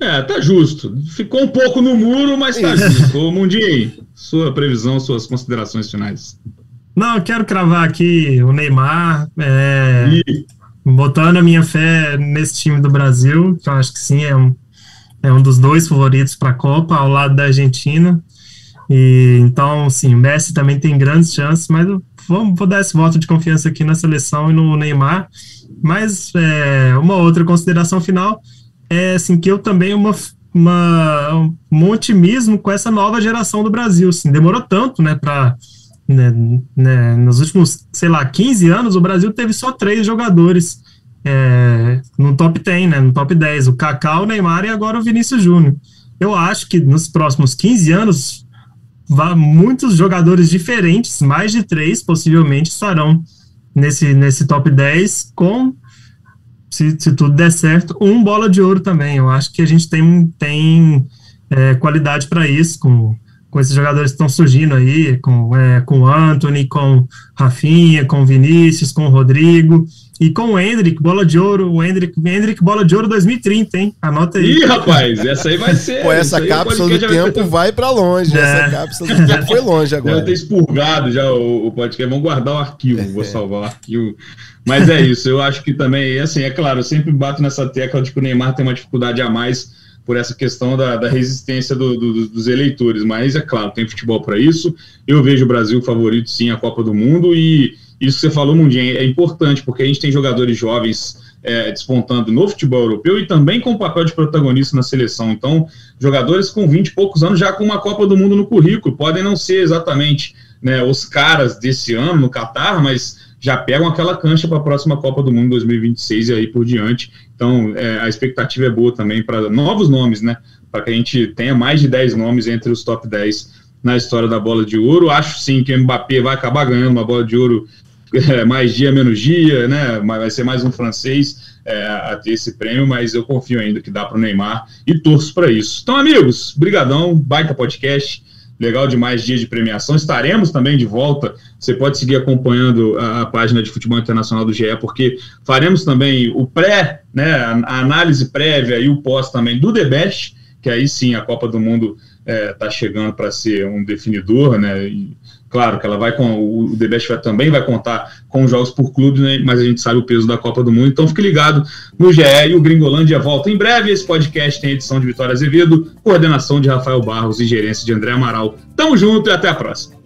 É, tá justo. Ficou um pouco no muro, mas tá justo. Ô, Mundinho, sua previsão, suas considerações finais. Não, eu quero cravar aqui o Neymar, é, botando a minha fé nesse time do Brasil, que eu acho que sim, é um, é um dos dois favoritos para a Copa, ao lado da Argentina. E, então, sim, o Messi também tem grandes chances, mas vamos, vou dar esse voto de confiança aqui na seleção e no Neymar. Mas é, uma outra consideração final é assim, que eu também uma, uma, um otimismo com essa nova geração do Brasil. Assim, demorou tanto né, para. Né, né, nos últimos, sei lá, 15 anos, o Brasil teve só três jogadores é, no top 10, né, no top 10, o Kaká, o Neymar e agora o Vinícius Júnior. Eu acho que nos próximos 15 anos muitos jogadores diferentes, mais de três possivelmente, estarão nesse, nesse top 10 com, se, se tudo der certo, um bola de ouro também. Eu acho que a gente tem, tem é, qualidade para isso, com, com esses jogadores que estão surgindo aí, com, é, com Anthony, com Rafinha, com Vinícius, com Rodrigo. E com o Hendrick, bola de ouro, o Hendrick, Hendrick, bola de ouro 2030, hein? Anota aí. Ih, rapaz, essa aí vai ser. Pô, essa cápsula do tempo vai para longe. É. Essa cápsula do tempo foi longe agora. Deve ter expurgado já o, o podcast. Vamos guardar o arquivo, vou salvar o arquivo. Mas é isso, eu acho que também, assim, é claro, eu sempre bato nessa tecla de que o Neymar tem uma dificuldade a mais por essa questão da, da resistência do, do, dos eleitores. Mas é claro, tem futebol para isso. Eu vejo o Brasil favorito sim a Copa do Mundo e isso que você falou, Mundinho, é importante, porque a gente tem jogadores jovens é, despontando no futebol europeu e também com o papel de protagonista na seleção. Então, jogadores com 20 e poucos anos já com uma Copa do Mundo no currículo, podem não ser exatamente né, os caras desse ano no Catar, mas já pegam aquela cancha para a próxima Copa do Mundo 2026 e aí por diante. Então, é, a expectativa é boa também para novos nomes, né? Para que a gente tenha mais de 10 nomes entre os top 10 na história da bola de ouro. Acho sim que o Mbappé vai acabar ganhando uma bola de ouro é, mais dia, menos dia, né? Vai ser mais um francês é, a ter esse prêmio, mas eu confio ainda que dá para o Neymar e torço para isso. Então, amigos, brigadão, baita podcast, legal demais dia de premiação. Estaremos também de volta. Você pode seguir acompanhando a, a página de futebol internacional do GE, porque faremos também o pré, né? A, análise prévia e o pós também do debate, que aí sim a Copa do Mundo está é, tá chegando para ser um definidor, né? E, Claro que ela vai com o The Best vai, também vai contar com jogos por clube, né, mas a gente sabe o peso da Copa do Mundo, então fique ligado no GE e o Gringolândia volta em breve. Esse podcast tem edição de Vitória Azevedo, coordenação de Rafael Barros e gerência de André Amaral. Tamo junto e até a próxima.